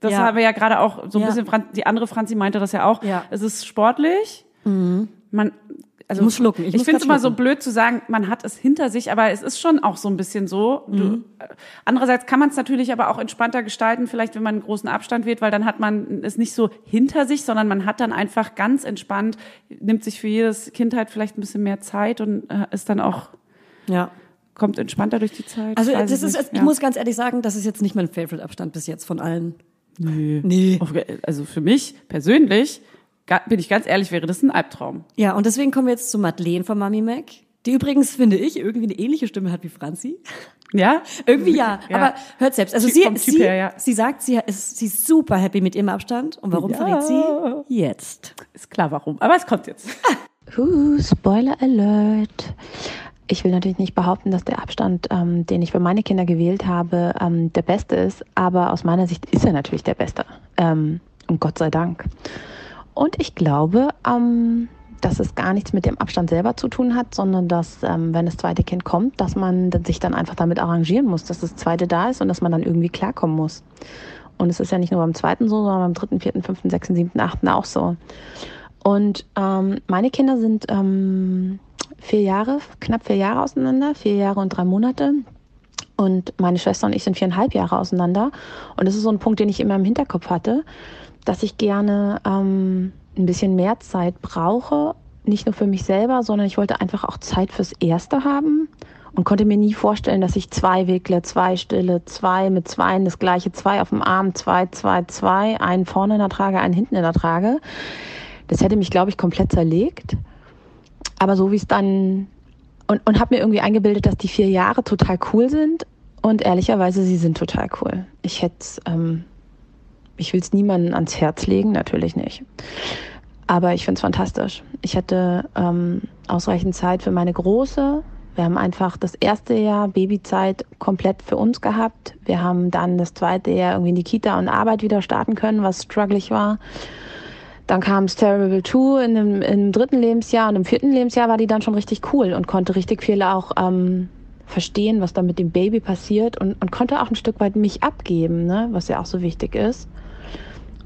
das Ja. haben wir ja gerade auch so ein Ja. bisschen, die andere Franzi meinte das ja auch. Ja. Es ist sportlich. Man, also, Ich muss schlucken, ich Ich, finde es immer so blöd zu sagen, man hat es hinter sich, aber es ist schon auch so ein bisschen so. Du, Mhm. äh, andererseits kann man es natürlich aber auch entspannter gestalten, vielleicht wenn man einen großen Abstand wählt, weil dann hat man es nicht so hinter sich, sondern man hat dann einfach ganz entspannt, nimmt sich für jedes Kind halt vielleicht ein bisschen mehr Zeit und äh, ist dann auch, Ja. kommt entspannter durch die Zeit. Also das ich ist, nicht, ich ja. muss ganz ehrlich sagen, das ist jetzt nicht mein Favorite-Abstand bis jetzt von allen. Nee. Nee. Also für mich persönlich, bin ich ganz ehrlich, wäre das ein Albtraum. Ja, und deswegen kommen wir jetzt zu Madeleine von Mami Mac, die übrigens, finde ich, irgendwie eine ähnliche Stimme hat wie Franzi. Ja? Irgendwie ja, Ja. aber hört selbst. Also sie, sie, her, ja. sie sagt, sie ist, sie ist super happy mit ihrem Abstand. Und warum Ja. verrät sie? Jetzt. Ist klar warum. Aber es kommt jetzt. Uh, Spoiler Alert. Ich will natürlich nicht behaupten, dass der Abstand, ähm, den ich für meine Kinder gewählt habe, ähm, der beste ist, aber aus meiner Sicht ist er natürlich der beste. Ähm, und Gott sei Dank. Und ich glaube, ähm, dass es gar nichts mit dem Abstand selber zu tun hat, sondern dass, ähm, wenn das zweite Kind kommt, dass man sich dann einfach damit arrangieren muss, dass das zweite da ist und dass man dann irgendwie klarkommen muss. Und es ist ja nicht nur beim zweiten so, sondern beim dritten, vierten, fünften, sechsten, siebten, achten auch so. Und ähm, meine Kinder sind ähm, vier Jahre, knapp vier Jahre auseinander, vier Jahre und drei Monate. Und meine Schwester und ich sind viereinhalb Jahre auseinander. Und das ist so ein Punkt, den ich immer im Hinterkopf hatte, dass ich gerne ähm, ein bisschen mehr Zeit brauche. Nicht nur für mich selber, sondern ich wollte einfach auch Zeit fürs Erste haben und konnte mir nie vorstellen, dass ich zwei wickle, zwei stille, zwei mit zweien das gleiche, zwei auf dem Arm, zwei, zwei, zwei, einen vorne in der Trage, einen hinten in der Trage. Das hätte mich, glaube ich, komplett zerlegt. Aber so wie es dann und, und habe mir irgendwie eingebildet, dass die vier Jahre total cool sind. Und ehrlicherweise, sie sind total cool. Ich hätte ähm, ich will es niemandem ans Herz legen, natürlich nicht. Aber ich finde es fantastisch. Ich hatte ähm, ausreichend Zeit für meine Große. Wir haben einfach das erste Jahr Babyzeit komplett für uns gehabt. Wir haben dann das zweite Jahr irgendwie in die Kita und Arbeit wieder starten können, was strugglig war. Dann kam Terrible 2 in im dritten Lebensjahr und im vierten Lebensjahr war die dann schon richtig cool und konnte richtig viel auch ähm, verstehen, was da mit dem Baby passiert und, und konnte auch ein Stück weit mich abgeben, ne? was ja auch so wichtig ist.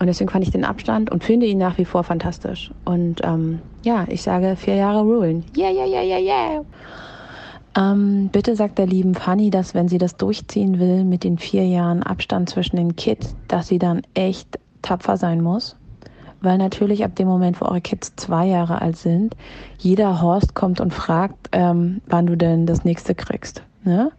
Und deswegen fand ich den Abstand und finde ihn nach wie vor fantastisch. Und ähm, ja, ich sage vier Jahre rulen. Yeah, yeah, yeah, yeah, yeah. Ähm, bitte sagt der lieben Fanny, dass wenn sie das durchziehen will mit den vier Jahren Abstand zwischen den Kids, dass sie dann echt tapfer sein muss. Weil natürlich ab dem Moment, wo eure Kids zwei Jahre alt sind, jeder Horst kommt und fragt, ähm, wann du denn das nächste kriegst. Ne?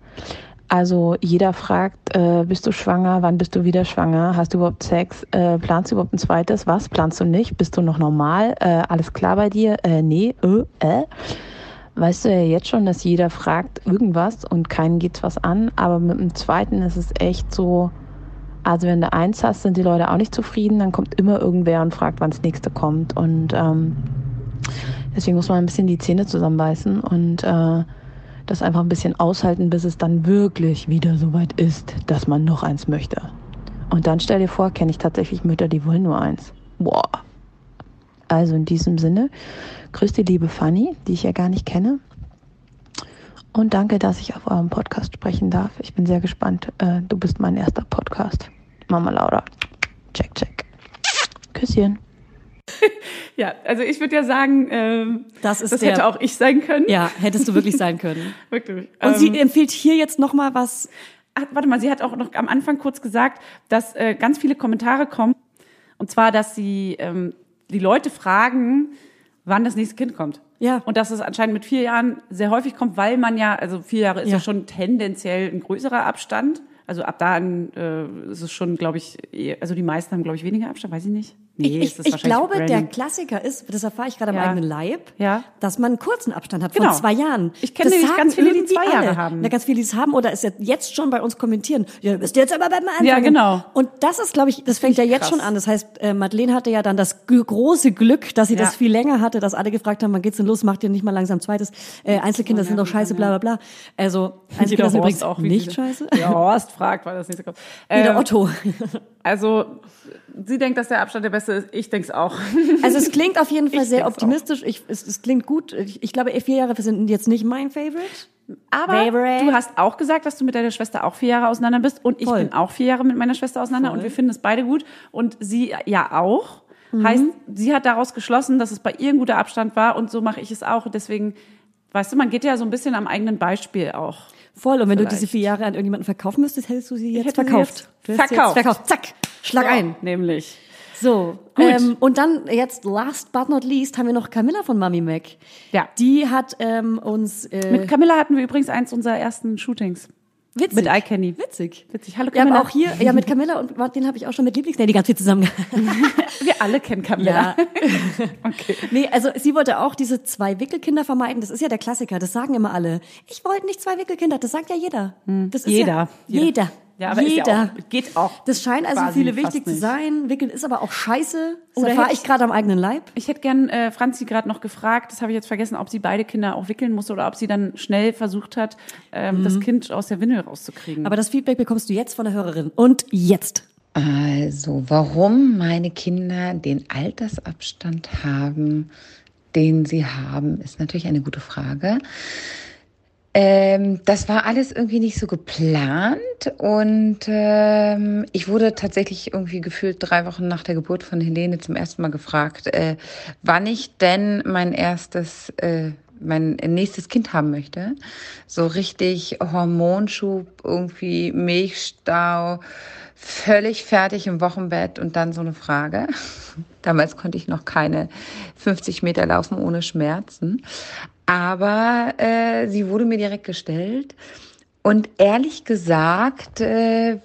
Also jeder fragt, äh, bist du schwanger, wann bist du wieder schwanger, hast du überhaupt Sex, äh, planst du überhaupt ein zweites, was, planst du nicht, bist du noch normal, äh, alles klar bei dir, äh, nee, äh, äh. Weißt du ja jetzt schon, dass jeder fragt irgendwas und keinen geht's was an, aber mit dem zweiten ist es echt so, also wenn du eins hast, sind die Leute auch nicht zufrieden, dann kommt immer irgendwer und fragt, wann das nächste kommt. Und ähm, deswegen muss man ein bisschen die Zähne zusammenbeißen. Und äh, das einfach ein bisschen aushalten, bis es dann wirklich wieder so weit ist, dass man noch eins möchte. Und dann stell dir vor, kenne ich tatsächlich Mütter, die wollen nur eins. Boah. Also in diesem Sinne, grüß die liebe Fanny, die ich ja gar nicht kenne. Und danke, dass ich auf eurem Podcast sprechen darf. Ich bin sehr gespannt. Äh, du bist mein erster Podcast. Mama Laura. Check, check. Küsschen. Ja, also ich würde ja sagen, ähm, Das ist das der- hätte auch ich sein können. Ja, hättest du wirklich sein können. Wirklich. Und sie Ähm, empfiehlt hier jetzt noch mal was. Ach, warte mal, sie hat auch noch am Anfang kurz gesagt, dass äh, ganz viele Kommentare kommen. Und zwar, dass sie ähm, die Leute fragen, wann das nächste Kind kommt. Ja. Und dass es anscheinend mit vier Jahren sehr häufig kommt, weil man ja, also vier Jahre ist ja, Ja. schon tendenziell ein größerer Abstand. Also ab da an äh, ist es schon, glaube ich, also die meisten haben, glaube ich, weniger Abstand, weiß ich nicht. Nee, ich ich wahrscheinlich glaube, der random. Klassiker ist, das erfahre ich gerade am Ja. eigenen Leib, Ja. dass man einen kurzen Abstand hat Genau. von zwei Jahren. Ich kenne nämlich ganz viele, die zwei Jahre alle. haben. Ja, ganz viele, die es haben oder es jetzt schon bei uns kommentieren. Ja, bist jetzt aber beim Anfang. Ja, genau. Und das ist, glaube ich, das fängt ja ich jetzt krass. schon an. Das heißt, äh, Madeleine hatte ja dann das große Glück, dass sie Ja. das viel länger hatte, dass alle gefragt haben, wann geht's denn los? Macht ihr nicht mal langsam zweites? Äh, Einzelkinder sind doch scheiße, bla bla bla. Also Einzelkinder sind übrigens wie nicht scheiße. Ja, Horst fragt, weil das nicht so kommt. Der Ähm, Otto. Also, sie denkt, dass der Abstand der beste ist. Ich denke es auch. Also es klingt auf jeden Fall Ich sehr optimistisch. Ich, es, es klingt gut. Ich, ich glaube, vier Jahre sind jetzt nicht mein Favorite. Aber Favorite. du hast auch gesagt, dass du mit deiner Schwester auch vier Jahre auseinander bist. Und ich Voll. bin auch vier Jahre mit meiner Schwester auseinander. Voll. Und wir finden es beide gut. Und sie ja auch. Mhm. Heißt, sie hat daraus geschlossen, dass es bei ihr ein guter Abstand war. Und so mache ich es auch. Deswegen, weißt du, man geht ja so ein bisschen am eigenen Beispiel auch. Voll. Und wenn du Vielleicht. diese vier Jahre an irgendjemanden verkaufen müsstest, hättest du sie jetzt hätte sie verkauft. jetzt Du verkauft. Jetzt verkauft. Zack. Schlag ein. Nämlich. So. Gut. Ähm, und dann jetzt last but not least haben wir noch Camilla von Mami Mac. Ja. Die hat ähm, uns äh, Mit Camilla hatten wir übrigens eins unserer ersten Shootings. Witzig. Mit iCandy. Witzig. Witzig. Hallo Wir haben Camilla. auch hier, ja, mit Camilla und den habe ich auch schon mit Lieblingsnady ganz viel zusammen wir alle kennen Camilla. Ja. Nee, also sie wollte auch diese zwei Wickelkinder vermeiden. Das ist ja der Klassiker. Das sagen immer alle. Ich wollte nicht zwei Wickelkinder. Das sagt ja jeder. Das ist Jeder. Ja, Jeder. jeder. Ja, aber jeder. ist ja auch, geht auch. das scheint also viele wichtig zu sein. Wickeln ist aber auch scheiße. Das Oder erfahre hätte ich gerade am eigenen Leib. Ich hätte gern äh, Franzi gerade noch gefragt, das habe ich jetzt vergessen, ob sie beide Kinder auch wickeln musste oder ob sie dann schnell versucht hat, ähm, das Kind aus der Windel rauszukriegen. Aber das Feedback bekommst du jetzt von der Hörerin. Und jetzt. Also, warum meine Kinder den Altersabstand haben, den sie haben, ist natürlich eine gute Frage. Ähm, das war alles irgendwie nicht so geplant und ähm, ich wurde tatsächlich irgendwie gefühlt drei Wochen nach der Geburt von Helene zum ersten Mal gefragt, äh, wann ich denn mein erstes, äh, mein nächstes Kind haben möchte. So richtig Hormonschub, irgendwie Milchstau, völlig fertig im Wochenbett und dann so eine Frage. Damals konnte ich noch keine 50 Meter laufen ohne Schmerzen. Aber äh, sie wurde mir direkt gestellt. Und ehrlich gesagt äh,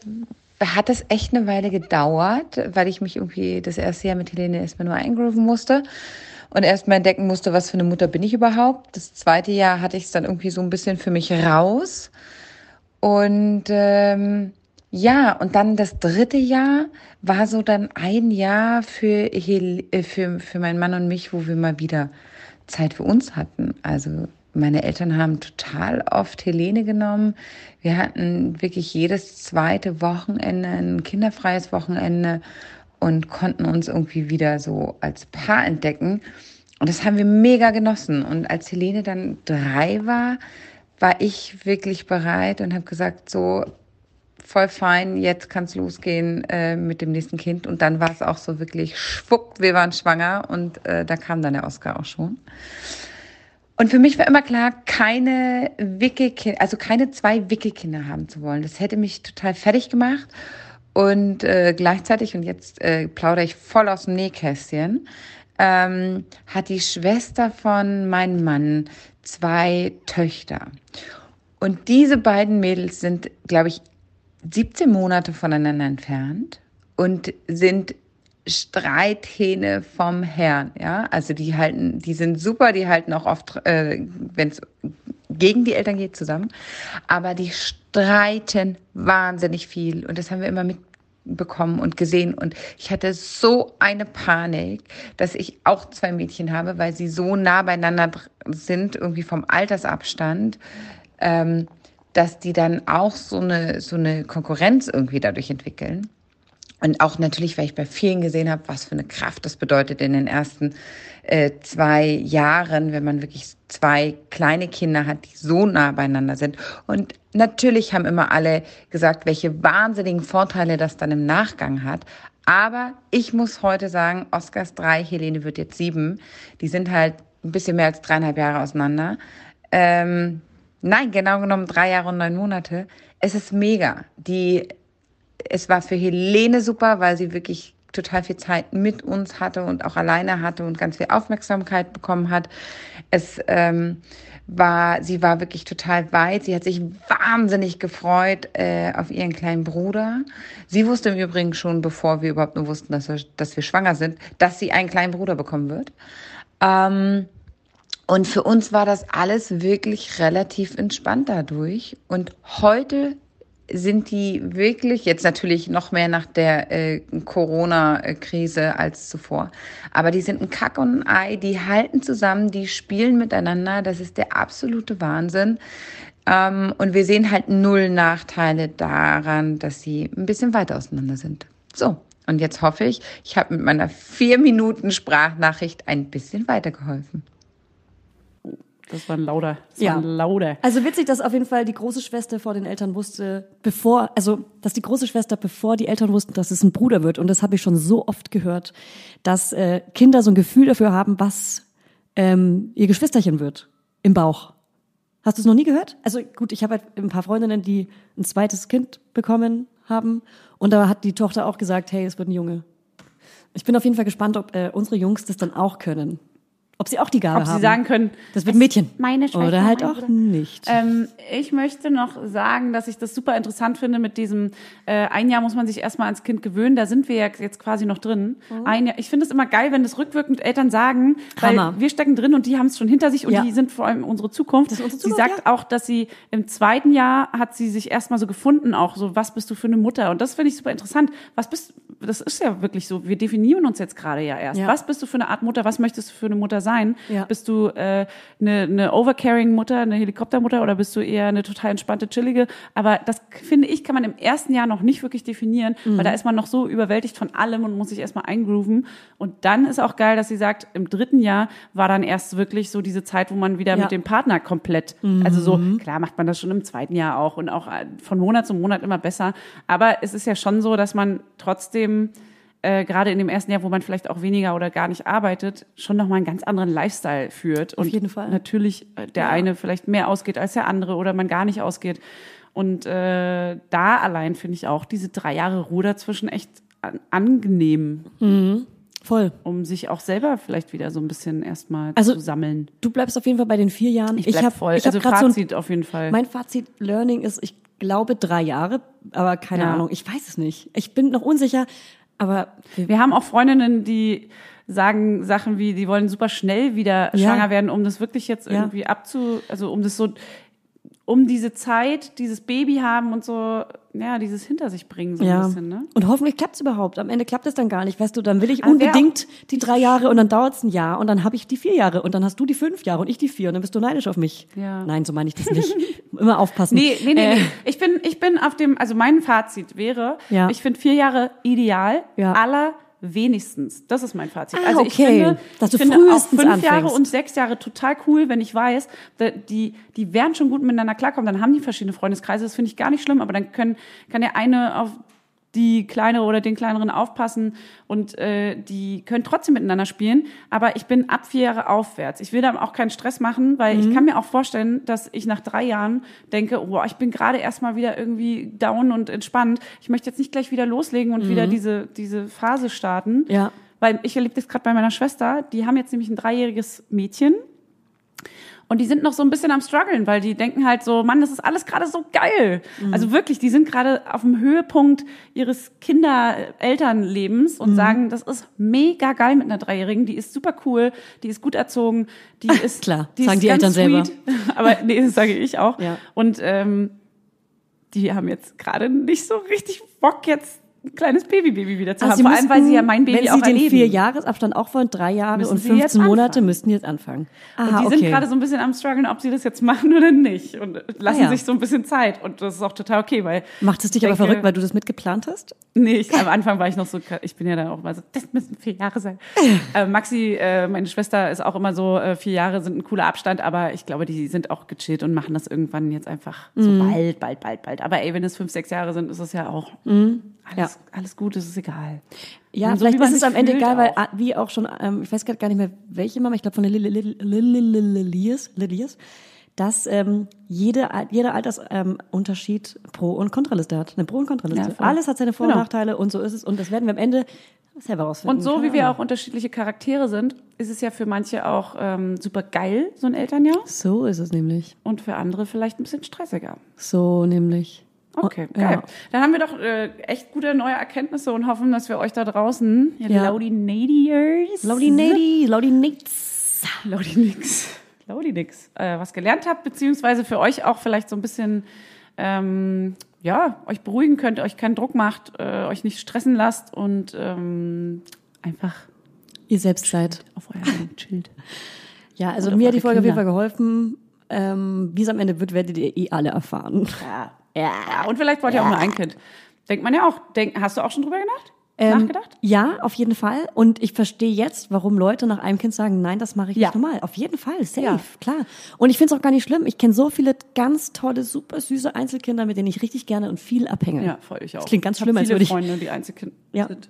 hat das echt eine Weile gedauert, weil ich mich irgendwie das erste Jahr mit Helene erstmal nur eingrooven musste und erstmal entdecken musste, was für eine Mutter bin ich überhaupt. Das zweite Jahr hatte ich es dann irgendwie so ein bisschen für mich raus. Und ähm, ja, und dann das dritte Jahr war so dann ein Jahr für, Hel äh, für, für meinen Mann und mich, wo wir mal wieder Zeit für uns hatten. Also meine Eltern haben total oft Helene genommen. Wir hatten wirklich jedes zweite Wochenende ein kinderfreies Wochenende und konnten uns irgendwie wieder so als Paar entdecken. Und das haben wir mega genossen. Und als Helene dann drei war, war ich wirklich bereit und habe gesagt, so voll fein, jetzt kann es losgehen äh, mit dem nächsten Kind. Und dann war es auch so wirklich schwupp, wir waren schwanger und äh, da kam dann der Oscar auch schon. Und für mich war immer klar, keine Wickelkinder, also keine zwei Wickelkinder haben zu wollen. Das hätte mich total fertig gemacht. Und äh, gleichzeitig, und jetzt äh, plaudere ich voll aus dem Nähkästchen, ähm, hat die Schwester von meinem Mann zwei Töchter. Und diese beiden Mädels sind, glaube ich, 17 Monate voneinander entfernt und sind Streithähne vom Herrn, ja. Also die halten, die sind super, die halten auch oft, äh, wenn es gegen die Eltern geht, zusammen. Aber die streiten wahnsinnig viel und das haben wir immer mitbekommen und gesehen. Und ich hatte so eine Panik, dass ich auch zwei Mädchen habe, weil sie so nah beieinander sind, irgendwie vom Altersabstand. Ähm, dass die dann auch so eine, so eine Konkurrenz irgendwie dadurch entwickeln. Und auch natürlich, weil ich bei vielen gesehen habe, was für eine Kraft das bedeutet in den ersten äh, zwei Jahren, wenn man wirklich zwei kleine Kinder hat, die so nah beieinander sind. Und natürlich haben immer alle gesagt, welche wahnsinnigen Vorteile das dann im Nachgang hat. Aber ich muss heute sagen, Oscars drei, Helene wird jetzt sieben. Die sind halt ein bisschen mehr als dreieinhalb Jahre auseinander. Ähm, nein, genau genommen drei Jahre und neun Monate. Es ist mega. Die es war für Helene super, weil sie wirklich total viel Zeit mit uns hatte und auch alleine hatte und ganz viel Aufmerksamkeit bekommen hat. Es ähm, war, sie war wirklich total weit. Sie hat sich wahnsinnig gefreut äh, auf ihren kleinen Bruder. Sie wusste im Übrigen schon, bevor wir überhaupt nur wussten, dass wir, dass wir schwanger sind, dass sie einen kleinen Bruder bekommen wird. Ähm, und für uns war das alles wirklich relativ entspannt dadurch. Und heute sind die wirklich, jetzt natürlich noch mehr nach der äh, Corona-Krise als zuvor, aber die sind ein Kack und ein Ei, die halten zusammen, die spielen miteinander, das ist der absolute Wahnsinn. Ähm, und wir sehen halt null Nachteile daran, dass sie ein bisschen weiter auseinander sind. So, und jetzt hoffe ich, ich habe mit meiner vier Minuten Sprachnachricht ein bisschen weitergeholfen. Das war ein lauter. Das Ja. war ein lauter. Also witzig, dass auf jeden Fall die große Schwester vor den Eltern wusste, bevor, also dass die große Schwester, bevor die Eltern wussten, dass es ein Bruder wird, und das habe ich schon so oft gehört, dass äh, Kinder so ein Gefühl dafür haben, was ähm, ihr Geschwisterchen wird im Bauch. Hast du es noch nie gehört? Also gut, ich habe halt ein paar Freundinnen, die ein zweites Kind bekommen haben, und da hat die Tochter auch gesagt, hey, es wird ein Junge. Ich bin auf jeden Fall gespannt, ob äh, unsere Jungs das dann auch können. Ob sie auch die Gabe Ob haben. sie sagen können, das wird Mädchen. Meine Schwester, Oder halt auch nicht. Ähm, ich möchte noch sagen, dass ich das super interessant finde mit diesem, äh, ein Jahr muss man sich erstmal ans Kind gewöhnen, da sind wir ja jetzt quasi noch drin. Mhm. Ein Jahr, ich finde es immer geil, wenn das rückwirkend Eltern sagen, weil Hammer. wir stecken drin und die haben es schon hinter sich und Ja. die sind vor allem unsere Zukunft. Das ist unsere sie Zukunft, sagt auch, dass sie im zweiten Jahr hat sie sich erstmal so gefunden, auch so, was bist du für eine Mutter? Und das finde ich super interessant. Was bist, das ist ja wirklich so, wir definieren uns jetzt gerade ja erst. Ja. Was bist du für eine Art Mutter? Was möchtest du für eine Mutter sein? Ja. Bist du äh, eine, eine overcaring Mutter, eine Helikoptermutter oder bist du eher eine total entspannte, chillige? Aber das finde ich, kann man im ersten Jahr noch nicht wirklich definieren, Mhm. weil da ist man noch so überwältigt von allem und muss sich erstmal eingrooven. Und dann ist auch geil, dass sie sagt, im dritten Jahr war dann erst wirklich so diese Zeit, wo man wieder Ja. mit dem Partner komplett, also so, klar macht man das schon im zweiten Jahr auch und auch äh, von Monat zu Monat immer besser. Aber es ist ja schon so, dass man trotzdem äh, gerade in dem ersten Jahr, wo man vielleicht auch weniger oder gar nicht arbeitet, schon nochmal einen ganz anderen Lifestyle führt. Auf und jeden Fall. natürlich äh, der Ja. eine vielleicht mehr ausgeht als der andere oder man gar nicht ausgeht. Und äh, da allein finde ich auch diese drei Jahre Ruhe dazwischen echt an angenehm, Voll. um sich auch selber vielleicht wieder so ein bisschen erstmal Also, zu sammeln. Du bleibst auf jeden Fall bei den vier Jahren. Ich bleib hab- voll. Ich hab also grad so ein- Fazit auf jeden Fall. Mein Fazit Learning ist, ich glaube drei Jahre, aber keine Ja. Ahnung. Ich weiß es nicht. Ich bin noch unsicher, aber Wir haben auch Freundinnen, die sagen Sachen wie, die wollen super schnell wieder Ja. schwanger werden, um das wirklich jetzt Ja. irgendwie abzu, also um das so, um diese Zeit, dieses Baby haben und so, ja, dieses hinter sich bringen so ein ja. bisschen, ne? Und hoffentlich klappt es überhaupt. Am Ende klappt es dann gar nicht. Weißt du, dann will ich wer unbedingt die drei Jahre und dann dauert es ein Jahr und dann habe ich die vier Jahre und dann hast du die fünf Jahre und ich die vier und dann bist du neidisch auf mich. Ja. Nein, so meine ich das nicht. Immer aufpassen. Nee, nee, nee, Äh, nee. Ich bin, ich bin auf dem, also mein Fazit wäre, Ja. ich finde vier Jahre ideal, Ja. aller wenigstens. Das ist mein Fazit. Ah, also ich okay. finde, Dass ich du finde auch fünf Jahre anfängst. und sechs Jahre total cool, wenn ich weiß, die, die werden schon gut miteinander klarkommen. Dann haben die verschiedene Freundeskreise. Das finde ich gar nicht schlimm, aber dann können, kann der eine auf die kleinere oder den kleineren aufpassen und äh, die können trotzdem miteinander spielen. Aber ich bin ab vier Jahre aufwärts. Ich will da auch keinen Stress machen, weil ich kann mir auch vorstellen, dass ich nach drei Jahren denke, oh, ich bin gerade erstmal wieder irgendwie down und entspannt. Ich möchte jetzt nicht gleich wieder loslegen und wieder diese, diese Phase starten. Ja. Weil ich erlebe das gerade bei meiner Schwester. Die haben jetzt nämlich ein dreijähriges Mädchen. Und die sind noch so ein bisschen am struggeln, weil die denken halt so, Mann, das ist alles gerade so geil. Also wirklich, die sind gerade auf dem Höhepunkt ihres Kinder-Elternlebens und sagen, das ist mega geil mit einer Dreijährigen, die ist super cool, die ist gut erzogen, die ist klar, die sagen ist die Eltern selber. sweet. Aber nee, das sage ich auch. Ja. Und ähm, die haben jetzt gerade nicht so richtig Bock jetzt ein kleines Baby-Baby wieder zu Also haben. sie Vor allem, weil sie ja mein Baby wenn auch sie den vier Jahresabstand auch wollen, drei Jahre Müssen und sie jetzt 15 Monate müssten jetzt anfangen. Und Aha, die okay. sind gerade so ein bisschen am struggeln, ob sie das jetzt machen oder nicht. Und lassen Ah, ja. sich so ein bisschen Zeit. Und das ist auch total okay, weil. Macht es dich ich aber denke- verrückt, weil du das mitgeplant hast? Nee, ich, am Anfang war ich noch so, ich bin ja dann auch mal so, das müssen vier Jahre sein. äh, Maxi, äh, meine Schwester, ist auch immer so, äh, vier Jahre sind ein cooler Abstand, aber ich glaube, die sind auch gechillt und machen das irgendwann jetzt einfach so Mhm. bald, bald, bald, bald. Aber ey, wenn es fünf, sechs Jahre sind, ist es ja auch alles, alles gut, es ist egal. Ja, so, vielleicht ist es am Ende egal, weil auch. ah, wie auch schon, ähm, ich weiß grad gar nicht mehr, welche Mama, ich glaube von der Lili- Lili- Lili- Lili- Lilias, Lilias, dass ähm, jede, jeder Altersunterschied ähm, Pro- und Kontraliste hat. Eine Pro- und Kontraliste. Ja. Alles hat seine Vor- und Genau. Nachteile und so ist es. Und das werden wir am Ende selber rausfinden. Und so wie wir auch unterschiedliche Charaktere sind, ist es ja für manche auch ähm, super geil, so ein Elternjahr. So ist es nämlich. Und für andere vielleicht ein bisschen stressiger. So nämlich. Okay, Oh, geil. ja. Dann haben wir doch äh, echt gute neue Erkenntnisse und hoffen, dass wir euch da draußen, ihr Ja. Laudinatiers, Laudi Nady, Laudi Nix. Laudinix, Laudinix, äh, was gelernt habt, beziehungsweise für euch auch vielleicht so ein bisschen, ähm, ja, euch beruhigen könnt, euch keinen Druck macht, äh, euch nicht stressen lasst und ähm, einfach Ihr selbst seid. auf euer chillt. Ja, also mir hat die Folge auf jeden Kinder. Fall geholfen. Ähm, Wie es am Ende wird, werdet ihr eh alle erfahren. Ja. Ja. Und vielleicht wollt ihr auch nur ein Kind. Denkt man ja auch. Denk, hast du auch schon drüber gedacht? Ähm, Nachgedacht? Ja, auf jeden Fall. Und ich verstehe jetzt, warum Leute nach einem Kind sagen, nein, das mache ich Ja. nicht normal. Auf jeden Fall, safe, Ja. klar. Und ich finde es auch gar nicht schlimm. Ich kenne so viele ganz tolle, super süße Einzelkinder, mit denen ich richtig gerne und viel abhänge. Ja, voll ich auch. Das klingt ganz Ich schlimm, als viele würde ich. Freunde, die Einzelkind Ja. sind.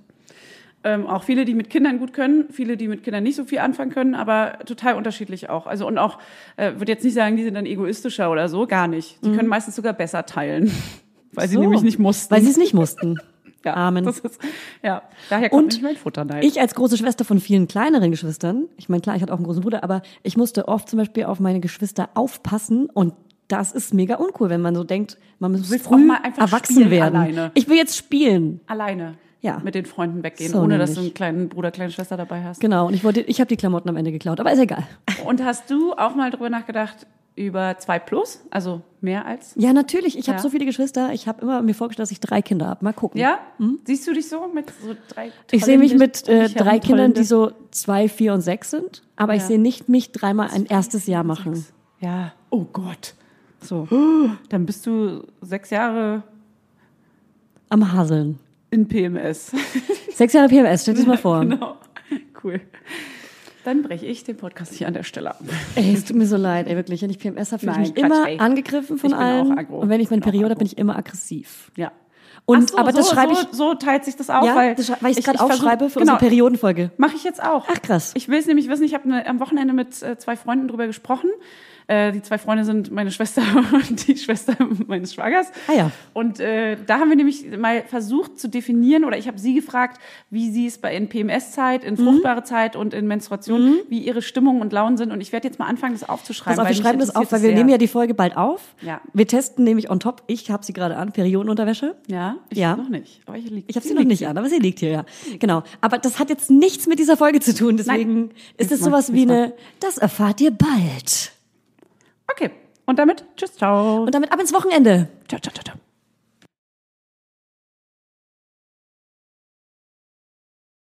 Ähm, auch viele, die mit Kindern gut können, viele, die mit Kindern nicht so viel anfangen können, aber total unterschiedlich auch. Also und auch, äh, würde jetzt nicht sagen, die sind dann egoistischer oder so, gar nicht. Die können meistens sogar besser teilen, weil sie Mhm. So. nämlich nicht mussten. Weil sie es nicht mussten. ja, Amen. Ist, ja, daher kommt Und mein Futterneid. Ich als große Schwester von vielen kleineren Geschwistern, ich meine, klar, ich hatte auch einen großen Bruder, aber ich musste oft zum Beispiel auf meine Geschwister aufpassen und das ist mega uncool, wenn man so denkt, man muss früh erwachsen werden. alleine. Ich will jetzt spielen. Alleine Ja. mit den Freunden weggehen, So ohne dass du einen kleinen Bruder, kleine Schwester dabei hast. Genau, und ich wollte, ich habe die Klamotten am Ende geklaut, aber ist egal. Und hast du auch mal drüber nachgedacht, über zwei plus, also mehr als? Ja, natürlich. Ich habe Ja. so viele Geschwister. Ich habe immer mir vorgestellt, dass ich drei Kinder habe. Mal gucken. Ja? Siehst du dich so mit so drei Hm? Ich sehe mich mit äh, drei Kindern, die so zwei, vier und sechs sind. Aber ich Ja. sehe nicht mich dreimal ein erstes Jahr machen. Ja. Oh Gott. So. Dann bist du sechs Jahre Am Haseln. In PMS. Sechs Jahre PMS, stell dir das mal vor. genau. Cool. Dann breche ich den Podcast hier an der Stelle ab. Ey, es tut mir so leid, ey, wirklich. Wenn ich PMS habe, fühle ich mich Quatsch, immer ey. angegriffen von Ich bin allen. auch aggro. Und wenn ich meine bin Periode habe, bin ich immer aggressiv. Ja. Und, so, aber das so, schreibe ich, so, so teilt sich das auf, ja, weil, das, weil ich es gerade aufschreibe für genau, unsere Periodenfolge. Mache ich jetzt auch. Ach, krass. Ich will es nämlich wissen, ich habe ne, am Wochenende mit äh, zwei Freunden drüber gesprochen. Äh, die zwei Freunde sind meine Schwester und die Schwester meines Schwagers. Ah ja. Und äh, da haben wir nämlich mal versucht zu definieren, oder ich habe sie gefragt, wie sie es bei in PMS-Zeit, Mhm. in fruchtbare Zeit und in Menstruation, wie ihre Stimmungen und Launen sind. Und ich werde jetzt mal anfangen, das aufzuschreiben. Pass auf, wir schreiben das auf, weil wir sehr. nehmen ja die Folge bald auf. Ja. Wir testen nämlich on top, ich habe sie gerade an, Periodenunterwäsche. Ja, ich Ja. noch nicht. Aber ich, lieg, Ich habe sie noch nicht an, aber sie liegt hier, ja. Genau. Aber das hat jetzt nichts mit dieser Folge zu tun. Deswegen ist es sowas wie eine, das erfahrt ihr bald. Okay. Und damit, tschüss, ciao. Und damit ab ins Wochenende. ciao, ciao, ciao, ciao.